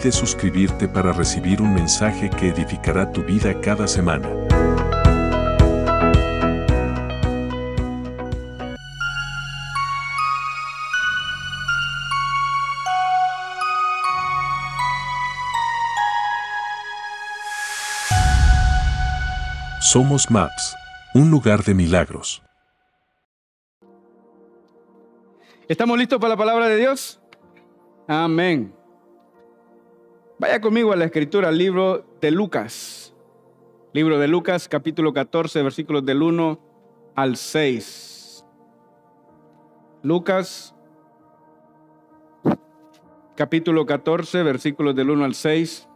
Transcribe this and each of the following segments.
Olvides suscribirte para recibir un mensaje que edificará tu vida cada semana. Somos Maps, un lugar de milagros. ¿Estamos listos para la palabra de Dios? Amén. Vaya conmigo a la escritura, al libro de Lucas. Libro de Lucas, capítulo 14, versículos del 1 al 6. Lucas, capítulo 14, versículos del 1 al 6.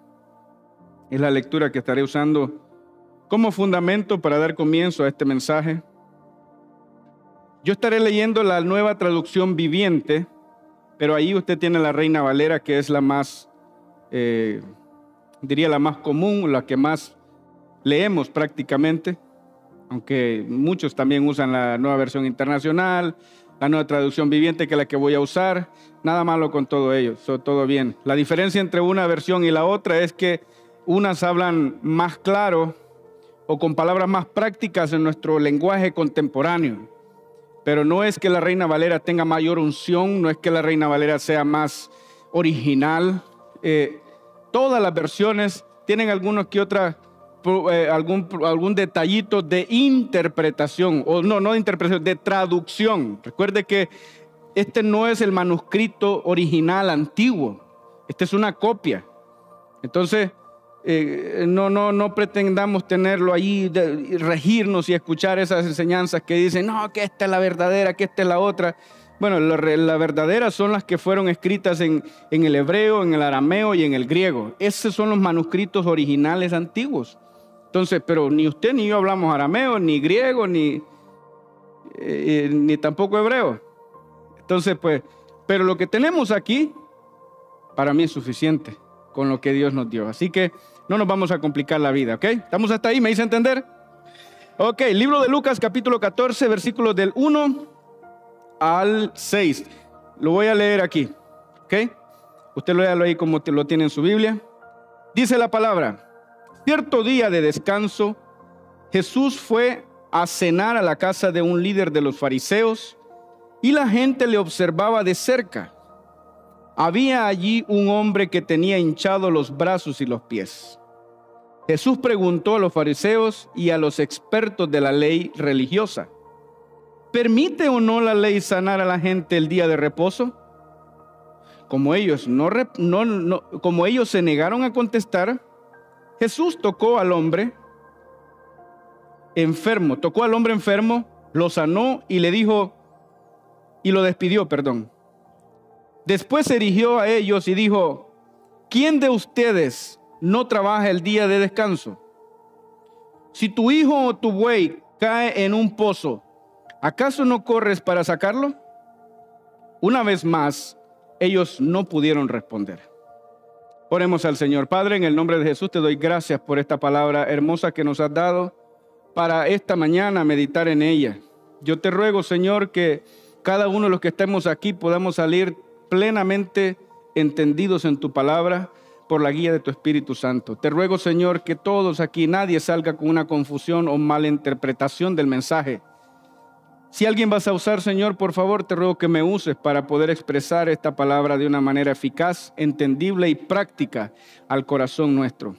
Es la lectura que estaré usando como fundamento para dar comienzo a este mensaje. Yo estaré leyendo la nueva traducción viviente, pero ahí usted tiene la Reina Valera, que es la más, eh, diría la más común, la que más leemos prácticamente, aunque muchos también usan la nueva versión internacional, la nueva traducción viviente, que es la que voy a usar. Nada malo con todo ello, todo bien. La diferencia entre una versión y la otra es que unas hablan más claro o con palabras más prácticas en nuestro lenguaje contemporáneo. Pero no es que la Reina Valera tenga mayor unción, no es que la Reina Valera sea más original. Eh, todas las versiones tienen algunos que otra, eh, algún, algún detallito de interpretación, o no, no de interpretación, de traducción. Recuerde que este no es el manuscrito original antiguo, este es una copia. Entonces, eh, no, no, no pretendamos tenerlo ahí, regirnos y escuchar esas enseñanzas que dicen, no, que esta es la verdadera, que esta es la otra. Bueno, la, la verdadera son las que fueron escritas en, el hebreo, en el arameo y en el griego. Esos son los manuscritos originales antiguos. Entonces, pero ni usted ni yo hablamos arameo, ni griego, ni, eh, ni tampoco hebreo. Entonces, pues, pero lo que tenemos aquí, para mí es suficiente con lo que Dios nos dio. Así que no nos vamos a complicar la vida, ¿ok? ¿Estamos hasta ahí? ¿Me hice entender? Ok, libro de Lucas capítulo 14, versículos del 1 al 6. Lo voy a leer aquí, ¿ok? Usted lo ahí como lo tiene en su Biblia. Dice la palabra, cierto día de descanso, Jesús fue a cenar a la casa de un líder de los fariseos y la gente le observaba de cerca. Había allí un hombre que tenía hinchados los brazos y los pies. Jesús preguntó a los fariseos y a los expertos de la ley religiosa, ¿permite o no la ley sanar a la gente el día de reposo? Como ellos, no, como ellos se negaron a contestar, Jesús tocó al hombre enfermo, tocó al hombre enfermo, lo sanó y le dijo, y lo despidió, perdón. Después se erigió a ellos y dijo, ¿quién de ustedes no trabaja el día de descanso? Si tu hijo o tu buey cae en un pozo, ¿acaso no corres para sacarlo? Una vez más, ellos no pudieron responder. Oremos al Señor. Padre, en el nombre de Jesús te doy gracias por esta palabra hermosa que nos has dado para esta mañana meditar en ella. Yo te ruego, Señor, que cada uno de los que estemos aquí podamos salir plenamente entendidos en tu palabra por la guía de tu Espíritu Santo. Te ruego, Señor, que todos aquí, nadie salga con una confusión o mala interpretación del mensaje. Si alguien vas a usar, Señor, por favor, te ruego que me uses para poder expresar esta palabra de una manera eficaz, entendible y práctica al corazón nuestro.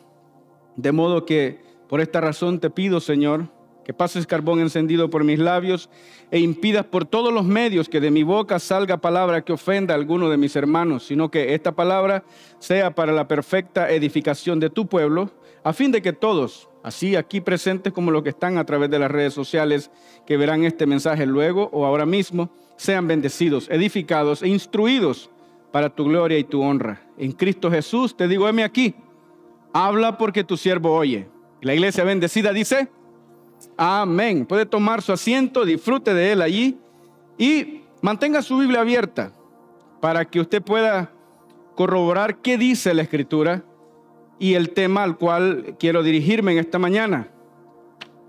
De modo que, por esta razón te pido, Señor, que pases carbón encendido por mis labios e impidas por todos los medios que de mi boca salga palabra que ofenda a alguno de mis hermanos, sino que esta palabra sea para la perfecta edificación de tu pueblo, a fin de que todos, así aquí presentes como los que están a través de las redes sociales, que verán este mensaje luego o ahora mismo, sean bendecidos, edificados e instruidos para tu gloria y tu honra. En Cristo Jesús te digo, heme aquí, habla porque tu siervo oye. La iglesia bendecida dice, amén. Puede tomar su asiento, disfrute de él allí y mantenga su Biblia abierta para que usted pueda corroborar qué dice la escritura y el tema al cual quiero dirigirme en esta mañana.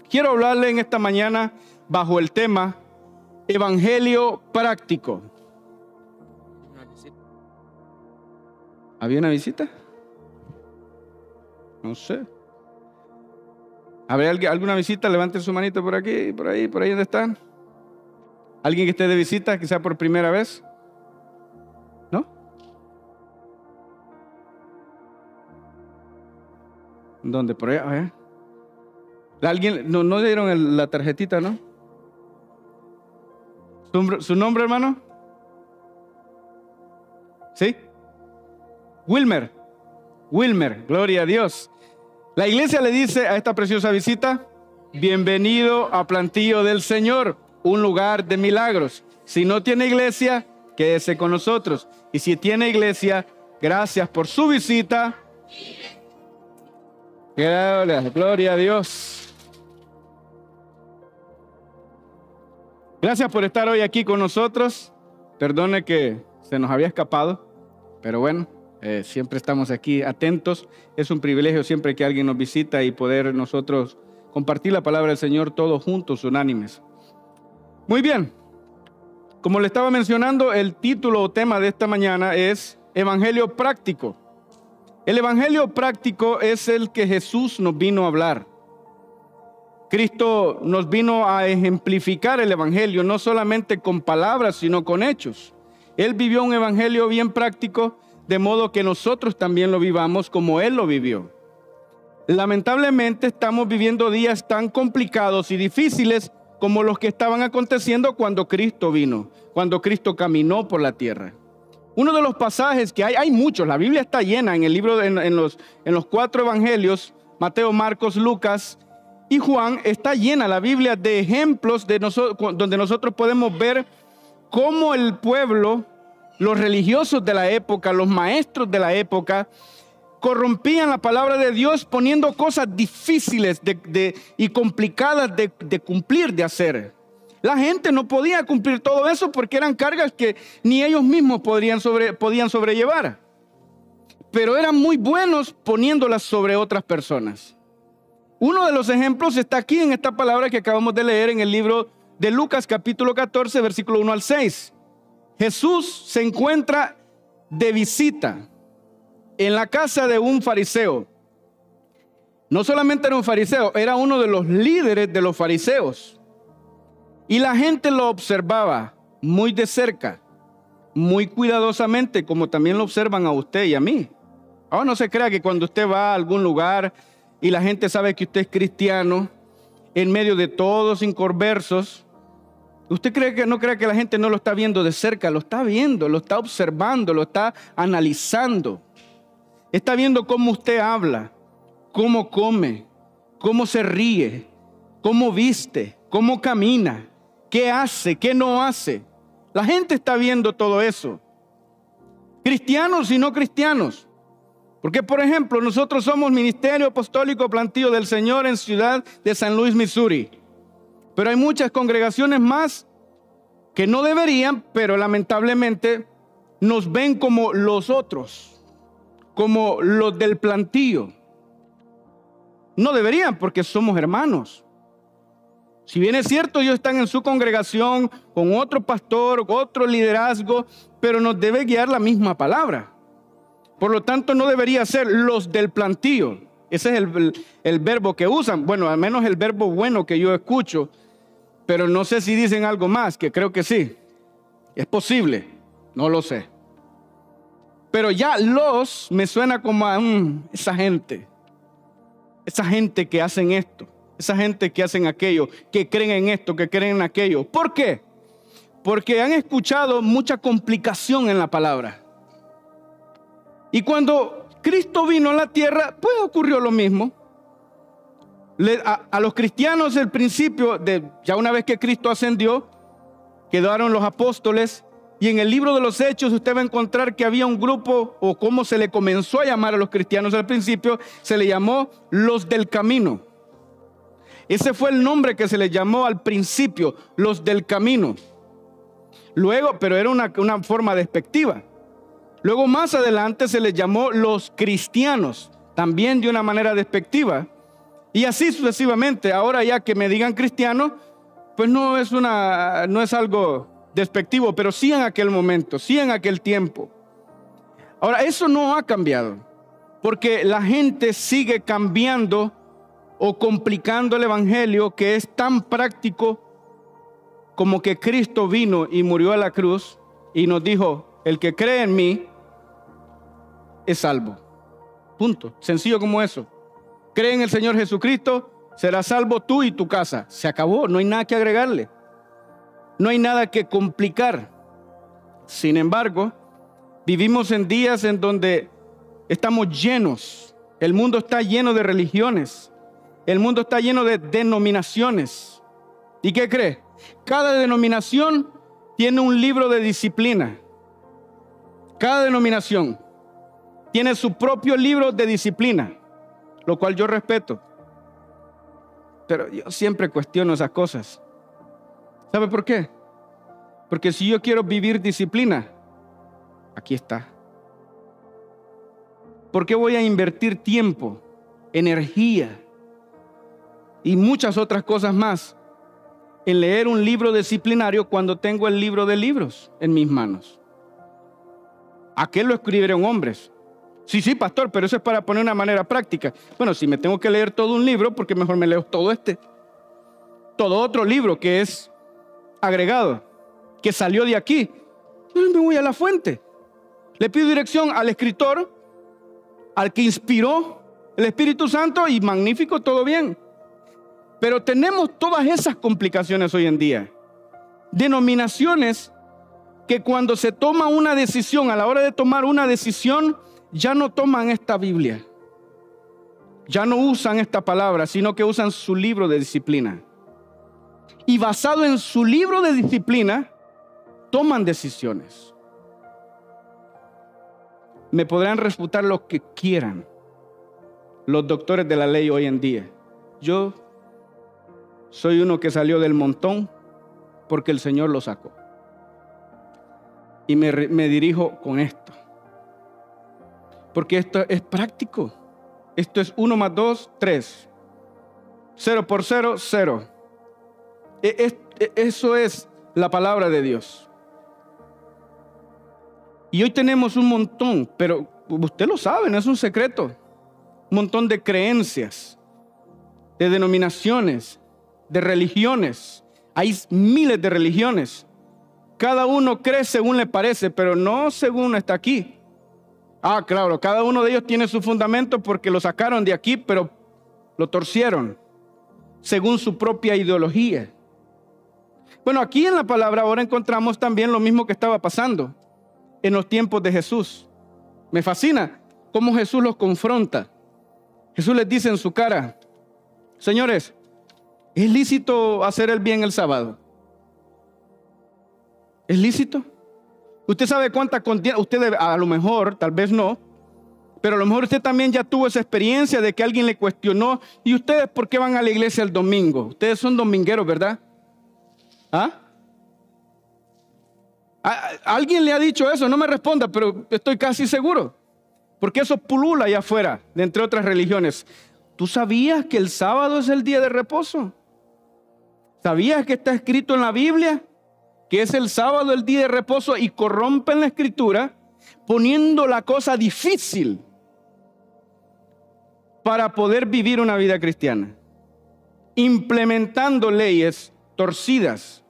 Quiero hablarle en esta mañana bajo el tema Evangelio práctico. ¿Había una visita? No sé. ¿Habría alguna visita? Levanten su manito por aquí, por ahí, por ahí donde están. ¿Alguien que esté de visita, sea por primera vez? ¿Dónde? Por allá. ¿Alguien? No, no dieron la tarjetita, ¿no? ¿Su nombre, hermano? ¿Sí? Wilmer. Wilmer, gloria a Dios. La iglesia le dice a esta preciosa visita, bienvenido a Plantillo del Señor, un lugar de milagros. Si no tiene iglesia, quédese con nosotros. Y si tiene iglesia, gracias por su visita. Gloria, a Dios. Gracias por estar hoy aquí con nosotros. Perdone que se nos había escapado, pero bueno, eh, siempre estamos aquí atentos. Es un privilegio siempre que alguien nos visita y poder nosotros compartir la palabra del Señor todos juntos, unánimes. Muy bien. Como le estaba mencionando, el título o tema de esta mañana es Evangelio práctico. El Evangelio práctico es el que Jesús nos vino a hablar. Cristo nos vino a ejemplificar el Evangelio, no solamente con palabras, sino con hechos. Él vivió un Evangelio bien práctico de modo que nosotros también lo vivamos como Él lo vivió. Lamentablemente estamos viviendo días tan complicados y difíciles como los que estaban aconteciendo cuando Cristo vino, cuando Cristo caminó por la tierra. Uno de los pasajes que hay, hay muchos, la Biblia está llena en el libro, en, los, en los cuatro evangelios, Mateo, Marcos, Lucas y Juan, está llena la Biblia de ejemplos de donde nosotros podemos ver cómo el pueblo los religiosos de la época, los maestros de la época, corrompían la palabra de Dios poniendo cosas difíciles y complicadas de, cumplir, de hacer. La gente no podía cumplir todo eso porque eran cargas que ni ellos mismos podrían podían sobrellevar. Pero eran muy buenos poniéndolas sobre otras personas. Uno de los ejemplos está aquí en esta palabra que acabamos de leer en el libro de Lucas capítulo 14, versículo 1 al 6. Jesús se encuentra de visita en la casa de un fariseo. No solamente era un fariseo, era uno de los líderes de los fariseos. Y la gente lo observaba muy de cerca, muy cuidadosamente, como también lo observan a usted y a mí. Ahora no se crea que cuando usted va a algún lugar y la gente sabe que usted es cristiano, en medio de todos inconversos, ¿Usted cree que no cree que la gente no lo está viendo de cerca? Lo está viendo, lo está observando, lo está analizando. Está viendo cómo usted habla, cómo come, cómo se ríe, cómo viste, cómo camina, qué hace, qué no hace. La gente está viendo todo eso. Cristianos y no cristianos. Porque, por ejemplo, nosotros somos Ministerio Apostólico Plantío del Señor en Ciudad de San Luis, Missouri. Pero hay muchas congregaciones más que no deberían, pero lamentablemente nos ven como los otros, como los del plantío. No deberían porque somos hermanos. Si bien es cierto, ellos están en su congregación con otro pastor, otro liderazgo, pero nos debe guiar la misma palabra. Por lo tanto, no debería ser los del plantío. Ese es el, el verbo que usan. Bueno, al menos el verbo bueno que yo escucho pero no sé si dicen algo más, que creo que sí. Es posible, no lo sé. Pero ya los me suena como a esa gente. Esa gente que hacen esto. Esa gente que hacen aquello. Que creen en esto, que creen en aquello. ¿Por qué? Porque han escuchado mucha complicación en la palabra. Y cuando Cristo vino a la tierra, pues ocurrió lo mismo a, los cristianos el principio, de, ya una vez que Cristo ascendió, quedaron los apóstoles Y en el libro de los Hechos usted va a encontrar que había un grupo, o como se le comenzó a llamar a los cristianos al principio, se le llamó los del camino. Ese fue el nombre que se le llamó al principio, los del camino. Luego, pero era una, una forma despectiva. Luego más adelante se les llamó los cristianos, también de una manera despectiva. Y así sucesivamente. Ahora ya que me digan cristiano, pues no es una no es algo despectivo, pero sí en aquel momento, sí en aquel tiempo. Ahora, eso no ha cambiado, porque la gente sigue cambiando o complicando el Evangelio que es tan práctico como que Cristo vino y murió a la cruz y nos dijo, el que cree en mí es salvo. Punto. Sencillo como eso. Cree en el Señor Jesucristo, serás salvo tú y tu casa. Se acabó, no hay nada que agregarle. No hay nada que complicar. Sin embargo, vivimos en días en donde estamos llenos. El mundo está lleno de religiones. El mundo está lleno de denominaciones. ¿Y qué cree? Cada denominación tiene un libro de disciplina. Cada denominación tiene su propio libro de disciplina, lo cual yo respeto. Pero yo siempre cuestiono esas cosas. ¿Sabe por qué? Porque si yo quiero vivir disciplina, aquí está. ¿Por qué voy a invertir tiempo, energía y muchas otras cosas más en leer un libro disciplinario cuando tengo el libro de libros en mis manos? ¿A qué lo escribieron hombres? Sí, sí, pastor, pero eso es para poner una manera práctica. Bueno, si me tengo que leer todo un libro, porque mejor me leo todo este. Todo otro libro que es agregado, que salió de aquí. Me voy a la fuente. Le pido dirección al escritor, al que inspiró el Espíritu Santo y magnífico, todo bien. Pero tenemos todas esas complicaciones hoy en día. Denominaciones que cuando se toma una decisión, a la hora de tomar una decisión, ya no toman esta Biblia. Ya no usan esta palabra, sino que usan su libro de disciplina y basado en su libro de disciplina, toman decisiones. Me podrán refutar lo que quieran los doctores de la ley hoy en día. Yo soy uno que salió del montón porque el Señor lo sacó. Y me, dirijo con esto. Porque esto es práctico. Esto es uno más dos, tres. Cero por cero, cero. E, e, eso es la palabra de Dios. Y hoy tenemos un montón, pero usted lo sabe, no es un secreto. Un montón de creencias, de denominaciones, de religiones. Hay miles de religiones. Cada uno cree según le parece, pero no según está aquí. Ah, claro, cada uno de ellos tiene su fundamento porque lo sacaron de aquí, pero lo torcieron según su propia ideología. Bueno, aquí en la palabra ahora encontramos también lo mismo que estaba pasando en los tiempos de Jesús. Me fascina cómo Jesús los confronta. Jesús les dice en su cara, señores, ¿es lícito hacer el bien el sábado? ¿Es lícito? Usted sabe cuánta contienda, usted a lo mejor, tal vez no, pero a lo mejor usted también ya tuvo esa experiencia de que alguien le cuestionó, ¿y ustedes por qué van a la iglesia el domingo? Ustedes son domingueros, ¿verdad? ¿Ah? ¿Alguien le ha dicho eso? No me responda, pero estoy casi seguro. Porque eso pulula allá afuera, de entre otras religiones. ¿Tú sabías que el sábado es el día de reposo? ¿Sabías que está escrito en la Biblia que es el sábado el día de reposo y corrompen la escritura poniendo la cosa difícil para poder vivir una vida cristiana? Implementando leyes torcidas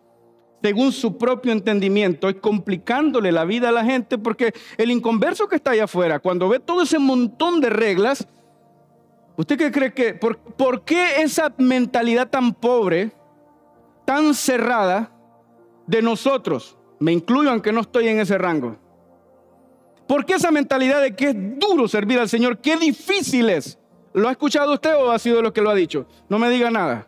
según su propio entendimiento y complicándole la vida a la gente porque el inconverso que está allá afuera, cuando ve todo ese montón de reglas, ¿usted qué cree que, por, por qué esa mentalidad tan pobre, tan cerrada de nosotros, me incluyo aunque no estoy en ese rango, ¿por qué esa mentalidad de que es duro servir al Señor, qué difícil es? ¿Lo ha escuchado usted o ha sido lo que lo ha dicho? No me diga nada.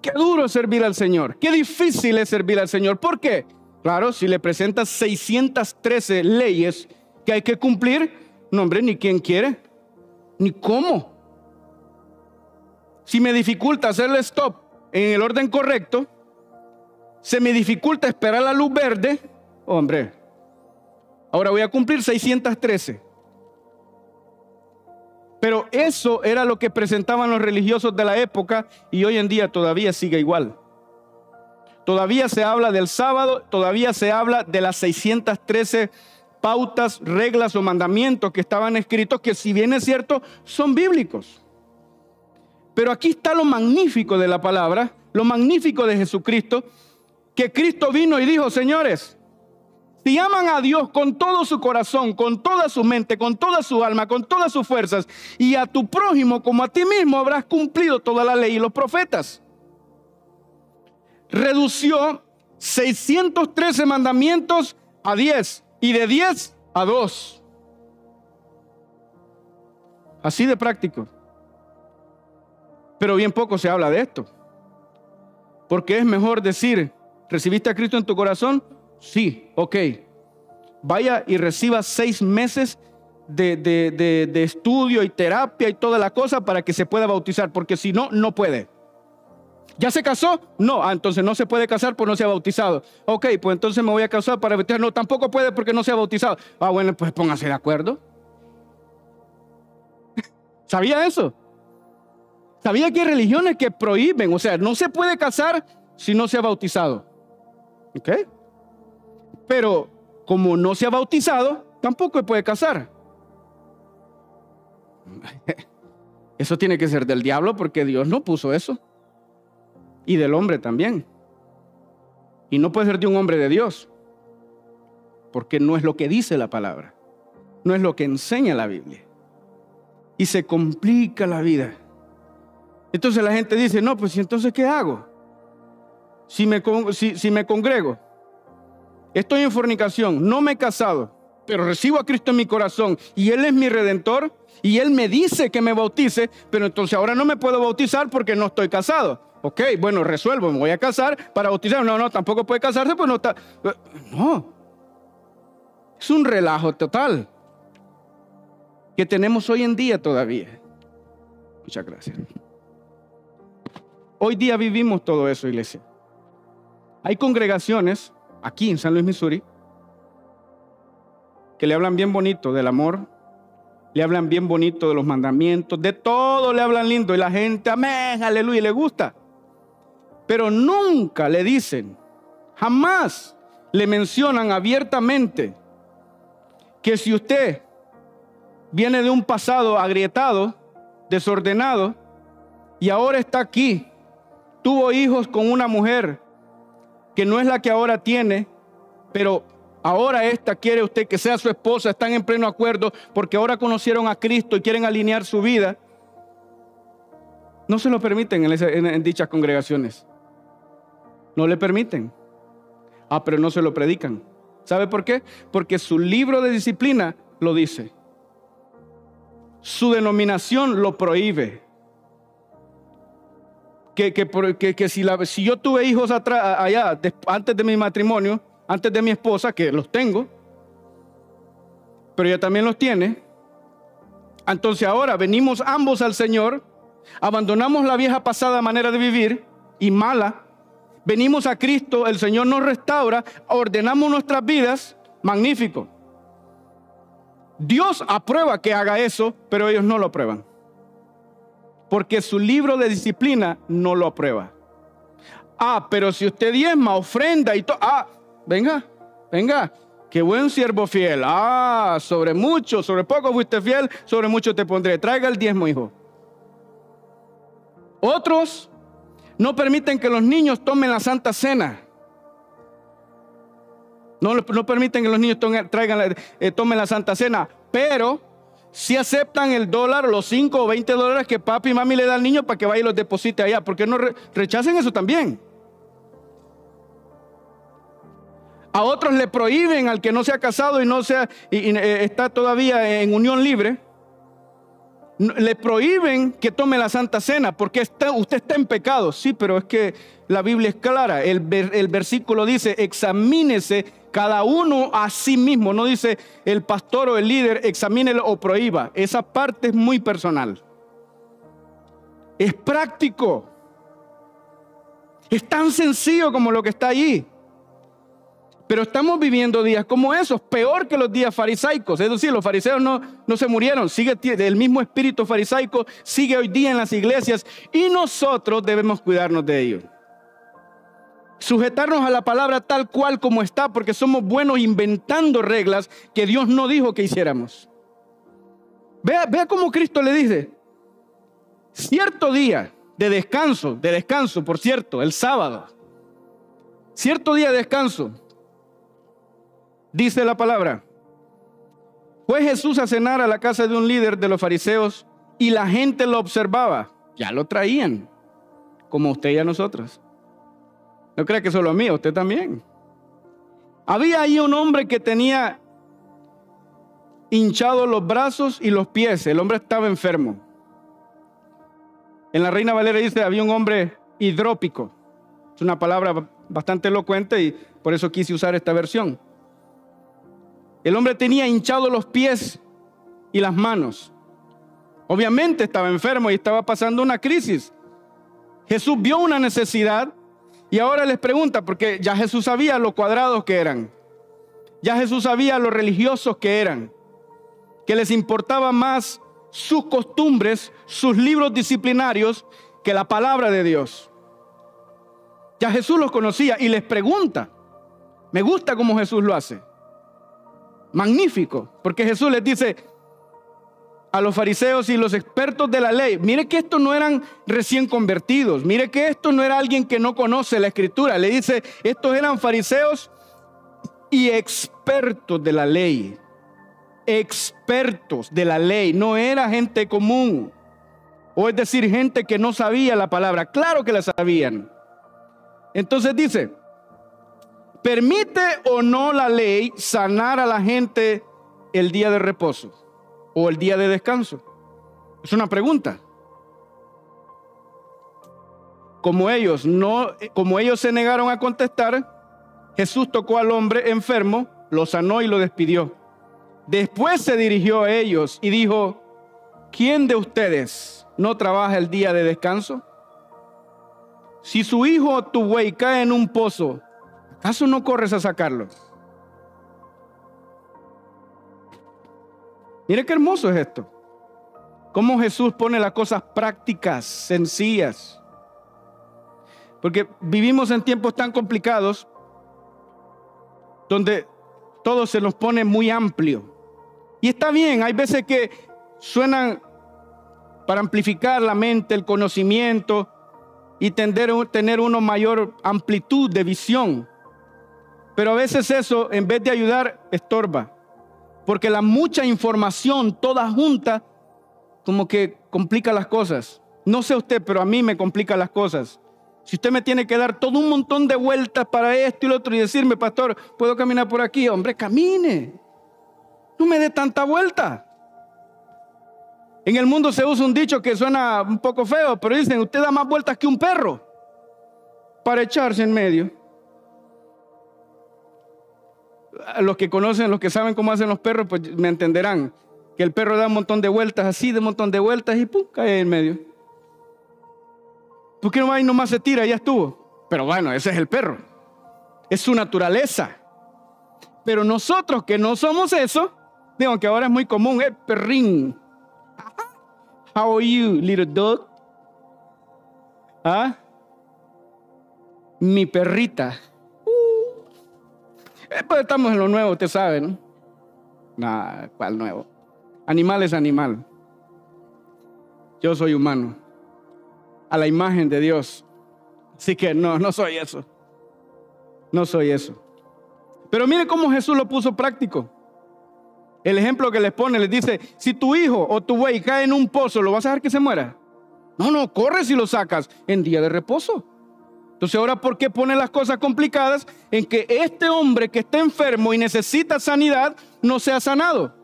Qué duro es servir al Señor. Qué difícil es servir al Señor. ¿Por qué? Claro, si le presentas 613 leyes que hay que cumplir, no hombre, ni quién quiere, ni cómo. Si me dificulta hacerle stop en el orden correcto, se me dificulta esperar la luz verde, hombre, ahora voy a cumplir 613. Pero eso era lo que presentaban los religiosos de la época y hoy en día todavía sigue igual. Todavía se habla del sábado, todavía se habla de las 613 pautas, reglas o mandamientos que estaban escritos, que si bien es cierto, son bíblicos. Pero aquí está lo magnífico de la palabra, lo magnífico de Jesucristo, que Cristo vino y dijo, señores, si aman a Dios con todo su corazón, con toda su mente, con toda su alma, con todas sus fuerzas, y a tu prójimo como a ti mismo, habrás cumplido toda la ley y los profetas. Redució 613 mandamientos a 10 y de 10 a 2. Así de práctico. Pero bien poco se habla de esto. Porque es mejor decir, ¿recibiste a Cristo en tu corazón? Sí, ok. Vaya y reciba seis meses de, estudio y terapia y toda la cosa para que se pueda bautizar, porque si no, no puede. ¿Ya se casó? No, ah, entonces no se puede casar porque no se ha bautizado. Ok, pues entonces me voy a casar para bautizar. No, tampoco puede porque no se ha bautizado. Ah, bueno, pues póngase de acuerdo. ¿Sabía eso? ¿Sabía que hay religiones que prohíben? O sea, no se puede casar si no se ha bautizado. ¿Ok? Pero como no se ha bautizado, tampoco puede casar. Eso tiene que ser del diablo porque Dios no puso eso. Y del hombre también. Y no puede ser de un hombre de Dios. Porque no es lo que dice la palabra. No es lo que enseña la Biblia. Y se complica la vida. Entonces la gente dice, no, pues entonces ¿qué hago? Si me, si, si me congrego, estoy en fornicación, no me he casado, pero recibo a Cristo en mi corazón y Él es mi redentor y Él me dice que me bautice, pero entonces ahora no me puedo bautizar porque no estoy casado. Ok, bueno, resuelvo, me voy a casar para bautizar. No, no, tampoco puede casarse, pues no está. No. Es un relajo total que tenemos hoy en día todavía. Muchas gracias. Hoy día vivimos todo eso, iglesia. Hay congregaciones aquí en San Luis, Missouri, que le hablan bien bonito del amor, le hablan bien bonito de los mandamientos, de todo le hablan lindo y la gente, amén, aleluya, le gusta. Pero nunca le dicen, jamás le mencionan abiertamente que si usted viene de un pasado agrietado, desordenado, y ahora está aquí, tuvo hijos con una mujer que no es la que ahora tiene, pero ahora esta quiere usted que sea su esposa, están en pleno acuerdo porque ahora conocieron a Cristo y quieren alinear su vida. No se lo permiten en, dichas congregaciones. No le permiten. Ah, pero no se lo predican. ¿Sabe por qué? Porque su libro de disciplina lo dice. Su denominación lo prohíbe que, si, la, si, yo tuve hijos atrás, allá, antes de mi matrimonio, antes de mi esposa, que los tengo, pero ella también los tiene, entonces ahora venimos ambos al Señor, abandonamos la vieja pasada manera de vivir y mala, venimos a Cristo, el Señor nos restaura, ordenamos nuestras vidas, magnífico. Dios aprueba que haga eso, pero ellos no lo aprueban porque su libro de disciplina no lo aprueba. Ah, pero si usted diezma, ofrenda y todo, ah, venga, venga, qué buen siervo fiel. Ah, sobre mucho, sobre poco fuiste fiel, sobre mucho te pondré. Traiga el diezmo, hijo. Otros no permiten que los niños tomen la santa cena. No, no permiten que los niños traigan, eh, tomen la santa cena, pero si aceptan el dólar, los 5 o 20 dólares que papi y mami le dan al niño para que vaya y los deposite allá. ¿Por qué no rechacen eso también? A otros le prohíben al que no se ha casado y no sea eh, está todavía en unión libre. le prohíben que tome la Santa Cena porque usted está en pecado. Sí, pero es que la Biblia es clara. El versículo dice, examínese cada uno a sí mismo. No dice el pastor o el líder, examínelo o prohíba. Esa parte es muy personal. Es práctico. Es tan sencillo como lo que está allí. Pero estamos viviendo días como esos, peor que los días farisaicos. Es decir, los fariseos no, no se murieron, sigue el mismo espíritu farisaico, sigue hoy día en las iglesias y nosotros debemos cuidarnos de ellos. Sujetarnos a la palabra tal cual como está, porque somos buenos inventando reglas que Dios no dijo que hiciéramos. Vea, cómo Cristo le dice, cierto día de descanso, de descanso, por cierto, el sábado, cierto día de descanso, Dice la palabra. Fue Jesús a cenar a la casa de un líder de los fariseos y la gente lo observaba. Ya lo traían, como usted y a nosotros. No crea que solo a mí, a usted también. Había ahí un hombre que tenía hinchados los brazos y los pies. El hombre estaba enfermo. En la Reina Valera dice, había un hombre hidrópico. Es una palabra bastante elocuente y por eso quise usar esta versión. El hombre tenía hinchado los pies y las manos. Obviamente estaba enfermo y estaba pasando una crisis. Jesús vio una necesidad y ahora les pregunta, porque ya Jesús sabía lo cuadrados que eran. Ya Jesús sabía lo religiosos que eran. Que les importaba más sus costumbres, sus libros disciplinarios, que la palabra de Dios. Ya Jesús los conocía y les pregunta. Me gusta cómo Jesús lo hace magnífico, porque Jesús les dice a los fariseos y los expertos de la ley, mire que estos no eran recién convertidos, mire que esto no era alguien que no conoce la escritura, le dice, estos eran fariseos y expertos de la ley, expertos de la ley, no era gente común, o es decir, gente que no sabía la palabra, claro que la sabían. Entonces dice, ¿Permite o no la ley sanar a la gente el día de reposo o el día de descanso? Es una pregunta. Como ellos no como ellos se negaron a contestar, Jesús tocó al hombre enfermo, lo sanó y lo despidió. Después se dirigió a ellos y dijo, ¿quién de ustedes no trabaja el día de descanso? Si su hijo o tu buey cae en un pozo ¿Acaso no corres a sacarlo? Mire qué hermoso es esto. Cómo Jesús pone las cosas prácticas, sencillas. Porque vivimos en tiempos tan complicados donde todo se nos pone muy amplio. Y está bien, hay veces que suenan para amplificar la mente, el conocimiento y tener una mayor amplitud de visión. Pero a veces eso, en vez de ayudar, estorba. Porque la mucha información toda junta, como que complica las cosas. No sé usted, pero a mí me complica las cosas. Si usted me tiene que dar todo un montón de vueltas para esto y lo otro y decirme, pastor, ¿puedo caminar por aquí? Hombre, camine. No me dé tanta vuelta. En el mundo se usa un dicho que suena un poco feo, pero dicen, usted da más vueltas que un perro para echarse en medio los que conocen, los que saben cómo hacen los perros, pues me entenderán. Que el perro da un montón de vueltas así, de un montón de vueltas y pum, cae en medio. ¿Por qué no va y nomás se tira? Ya estuvo. Pero bueno, ese es el perro. Es su naturaleza. Pero nosotros que no somos eso, digo que ahora es muy común, el perrín. How are you, little dog? ¿Ah? Mi perrita. Eh, pues estamos en lo nuevo, usted sabe, ¿no? Nada, ¿cuál nuevo? Animal es animal. Yo soy humano. A la imagen de Dios. Así que no, no soy eso. No soy eso. Pero mire cómo Jesús lo puso práctico. El ejemplo que les pone, les dice, si tu hijo o tu buey cae en un pozo, ¿lo vas a dejar que se muera? No, no, corre si lo sacas en día de reposo. Entonces ahora, ¿por qué pone las cosas complicadas en que este hombre que está enfermo y necesita sanidad no sea sanado?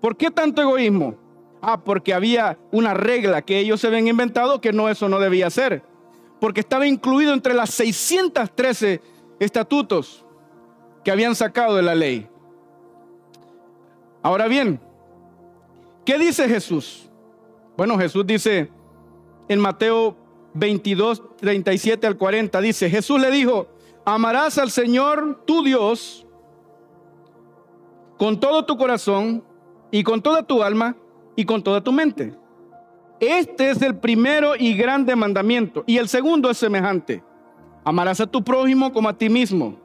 ¿Por qué tanto egoísmo? Ah, porque había una regla que ellos se habían inventado que no, eso no debía ser. Porque estaba incluido entre las 613 estatutos que habían sacado de la ley. Ahora bien, ¿qué dice Jesús? Bueno, Jesús dice en Mateo 22, 37 al 40, dice, Jesús le dijo, amarás al Señor tu Dios con todo tu corazón y con toda tu alma y con toda tu mente. Este es el primero y grande mandamiento. Y el segundo es semejante. Amarás a tu prójimo como a ti mismo.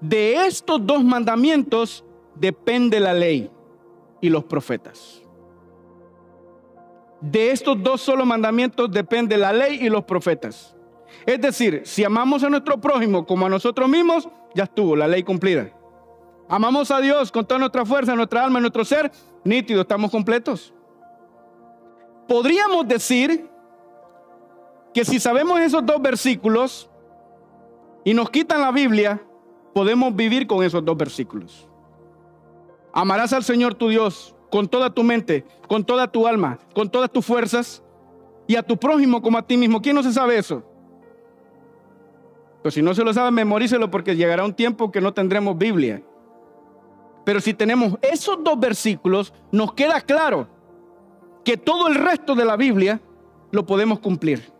De estos dos mandamientos depende la ley y los profetas. De estos dos solo mandamientos depende la ley y los profetas. Es decir, si amamos a nuestro prójimo como a nosotros mismos, ya estuvo la ley cumplida. Amamos a Dios con toda nuestra fuerza, nuestra alma, nuestro ser, nítido, estamos completos. Podríamos decir que si sabemos esos dos versículos y nos quitan la Biblia, podemos vivir con esos dos versículos. Amarás al Señor tu Dios con toda tu mente, con toda tu alma, con todas tus fuerzas y a tu prójimo como a ti mismo. ¿Quién no se sabe eso? Pues si no se lo sabe, memorícelo porque llegará un tiempo que no tendremos Biblia. Pero si tenemos esos dos versículos, nos queda claro que todo el resto de la Biblia lo podemos cumplir.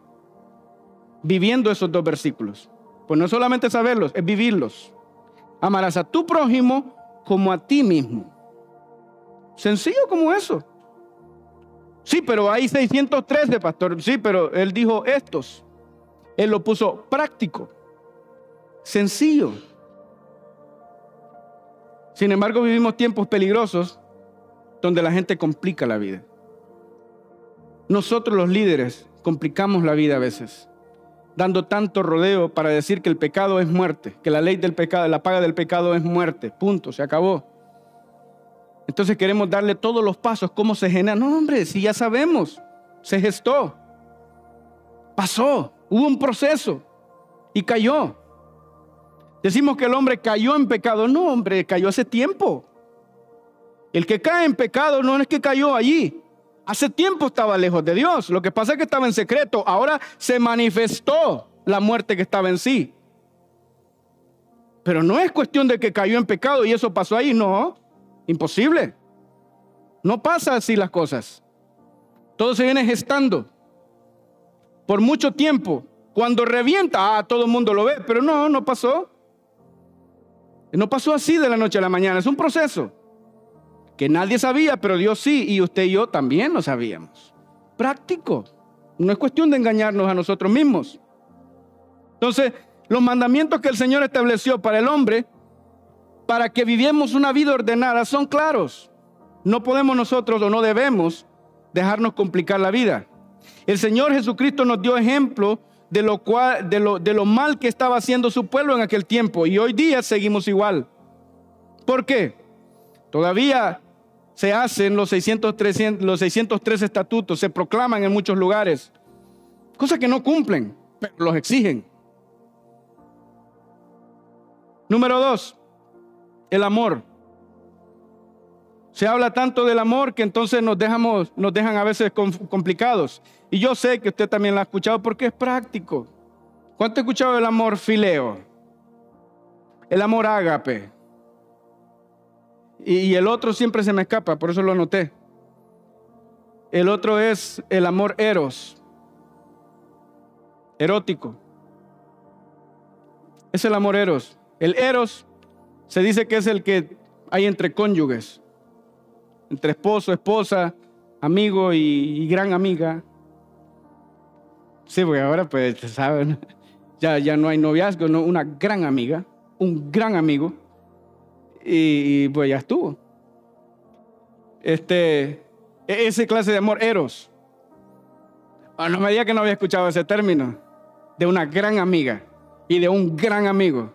Viviendo esos dos versículos. Pues no solamente saberlos, es vivirlos. Amarás a tu prójimo como a ti mismo. Sencillo como eso. Sí, pero hay 613, pastor. Sí, pero él dijo estos. Él lo puso práctico. Sencillo. Sin embargo, vivimos tiempos peligrosos donde la gente complica la vida. Nosotros los líderes complicamos la vida a veces, dando tanto rodeo para decir que el pecado es muerte, que la ley del pecado, la paga del pecado es muerte. Punto, se acabó. Entonces queremos darle todos los pasos, cómo se genera. No, hombre, si ya sabemos, se gestó, pasó, hubo un proceso y cayó. Decimos que el hombre cayó en pecado. No, hombre, cayó hace tiempo. El que cae en pecado no es que cayó allí. Hace tiempo estaba lejos de Dios. Lo que pasa es que estaba en secreto. Ahora se manifestó la muerte que estaba en sí. Pero no es cuestión de que cayó en pecado y eso pasó ahí. No, imposible. No pasa así las cosas. Todo se viene gestando por mucho tiempo. Cuando revienta, ah, todo el mundo lo ve, pero no, no pasó. No pasó así de la noche a la mañana, es un proceso que nadie sabía, pero Dios sí, y usted y yo también lo sabíamos. Práctico, no es cuestión de engañarnos a nosotros mismos. Entonces, los mandamientos que el Señor estableció para el hombre, para que viviéramos una vida ordenada, son claros. No podemos nosotros o no debemos dejarnos complicar la vida. El Señor Jesucristo nos dio ejemplo de lo, mal que estaba haciendo su pueblo en aquel tiempo. Y hoy día seguimos igual. ¿Por qué? Todavía se hacen los 603, los 603 estatutos, se proclaman en muchos lugares. Cosas que no cumplen, pero los exigen. Número dos, el amor. Se habla tanto del amor que entonces nos, dejamos, nos dejan a veces complicados. Y yo sé que usted también lo ha escuchado porque es práctico. ¿Cuánto ha escuchado el amor fileo? El amor ágape. Y, el otro siempre se me escapa, por eso lo anoté. El otro es el amor eros, erótico. Es el amor eros. El eros se dice que es el que hay entre cónyuges entre esposo, esposa, amigo y, gran amiga. Sí, porque ahora pues, ¿saben? Ya, ya no hay noviazgo, no, una gran amiga, un gran amigo. Y, pues ya estuvo. Este, e, ese clase de amor, eros. Ah, no me diga que no había escuchado ese término. De una gran amiga y de un gran amigo.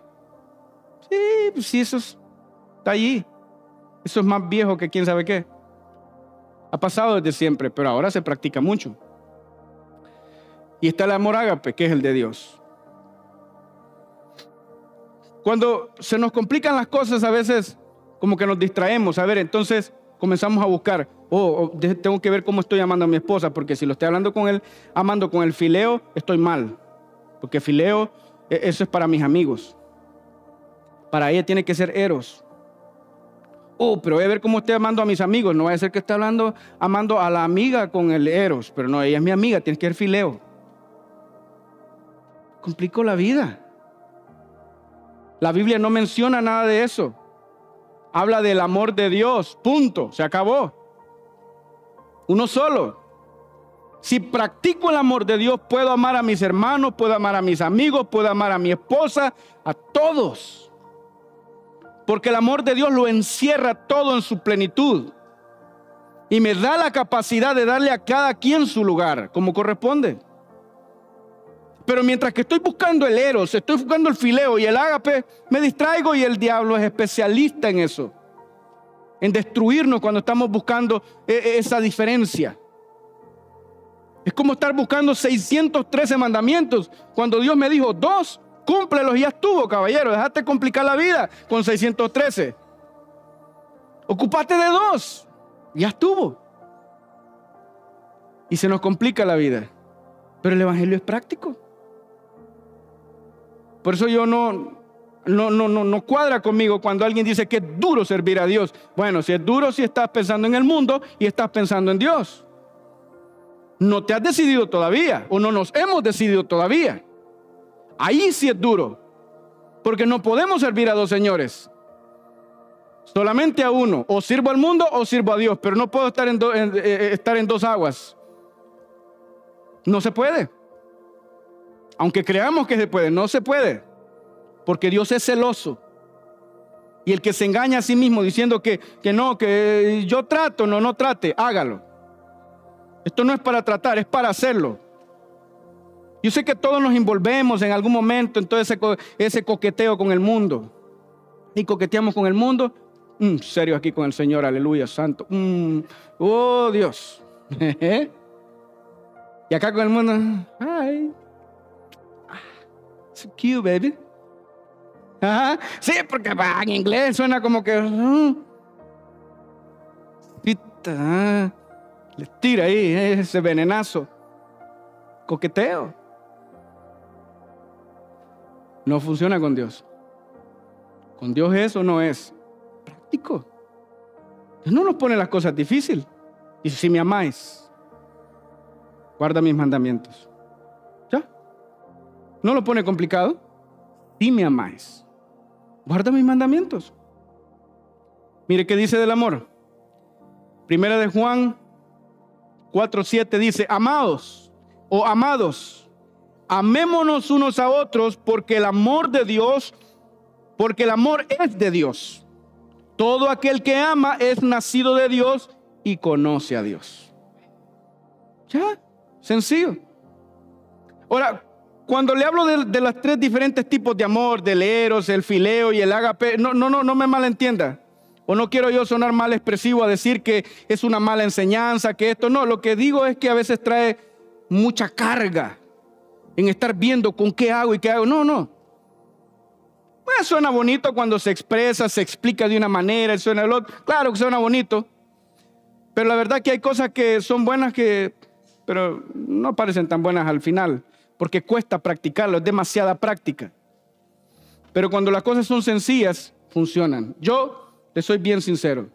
Sí, pues sí, eso está allí. Eso es más viejo que quién sabe qué. Ha pasado desde siempre, pero ahora se practica mucho. Y está el amor ágape, que es el de Dios. Cuando se nos complican las cosas, a veces como que nos distraemos. A ver, entonces comenzamos a buscar oh, oh tengo que ver cómo estoy amando a mi esposa, porque si lo estoy hablando con él, amando con el fileo, estoy mal. Porque fileo, e, eso es para mis amigos. Para ella tiene que ser eros. Oh, pero voy a ver cómo estoy amando a mis amigos. No va a ser que esté hablando, amando a la amiga con el eros. Pero no, ella es mi amiga, tiene que ser fileo. Complicó la vida. La Biblia no menciona nada de eso. Habla del amor de Dios. Punto. Se acabó. Uno solo. Si practico el amor de Dios, puedo amar a mis hermanos, puedo amar a mis amigos, puedo amar a mi esposa, a todos. Porque el amor de Dios lo encierra todo en su plenitud. Y me da la capacidad de darle a cada quien su lugar, como corresponde. Pero mientras que estoy buscando el eros, estoy buscando el fileo y el ágape, me distraigo y el diablo es especialista en eso. En destruirnos cuando estamos buscando e, e, esa diferencia. Es como estar buscando 613 mandamientos cuando Dios me dijo dos Cúmplelos y ya estuvo, caballero. Déjate complicar la vida con 613. Ocupate de dos. Ya estuvo. Y se nos complica la vida. Pero el Evangelio es práctico. Por eso yo no, no, no, no, no cuadra conmigo cuando alguien dice que es duro servir a Dios. Bueno, si es duro, si estás pensando en el mundo y estás pensando en Dios. No te has decidido todavía o no nos hemos decidido todavía. Ahí sí es duro. Porque no podemos servir a dos señores. Solamente a uno. O sirvo al mundo o sirvo a Dios. Pero no puedo estar en, eh, eh, estar en dos aguas. No se puede. Aunque creamos que se puede, no se puede. Porque Dios es celoso. Y el que se engaña a sí mismo diciendo que, que no, que yo trato, no, no trate, hágalo. Esto no es para tratar, es para hacerlo. Yo sé que todos nos envolvemos en algún momento en todo ese, ese coqueteo con el mundo. Y coqueteamos con el mundo. Mm, serio aquí con el Señor, aleluya, santo. Mm, oh Dios. y acá con el mundo. Ay. It's cute, baby. Sí, porque en inglés suena como que. Uh, le tira ahí ese venenazo. Coqueteo. No funciona con Dios. Con Dios eso no es práctico. Dios no nos pone las cosas difíciles. Y si me amáis, guarda mis mandamientos. ¿Ya? No lo pone complicado. Si me amáis, guarda mis mandamientos. Mire qué dice del amor. Primera de Juan 4:7 dice, amados o amados amémonos unos a otros porque el amor de Dios, porque el amor es de Dios. Todo aquel que ama es nacido de Dios y conoce a Dios. Ya, sencillo. Ahora, cuando le hablo de, los tres diferentes tipos de amor, del eros, el fileo y el agape, no, no, no, no me malentienda. O no quiero yo sonar mal expresivo a decir que es una mala enseñanza, que esto no. Lo que digo es que a veces trae mucha carga en estar viendo con qué hago y qué hago. No, no. Pues suena bonito cuando se expresa, se explica de una manera, suena el otro. Claro que suena bonito. Pero la verdad que hay cosas que son buenas que, pero no parecen tan buenas al final, porque cuesta practicarlo, es demasiada práctica. Pero cuando las cosas son sencillas, funcionan. Yo le soy bien sincero.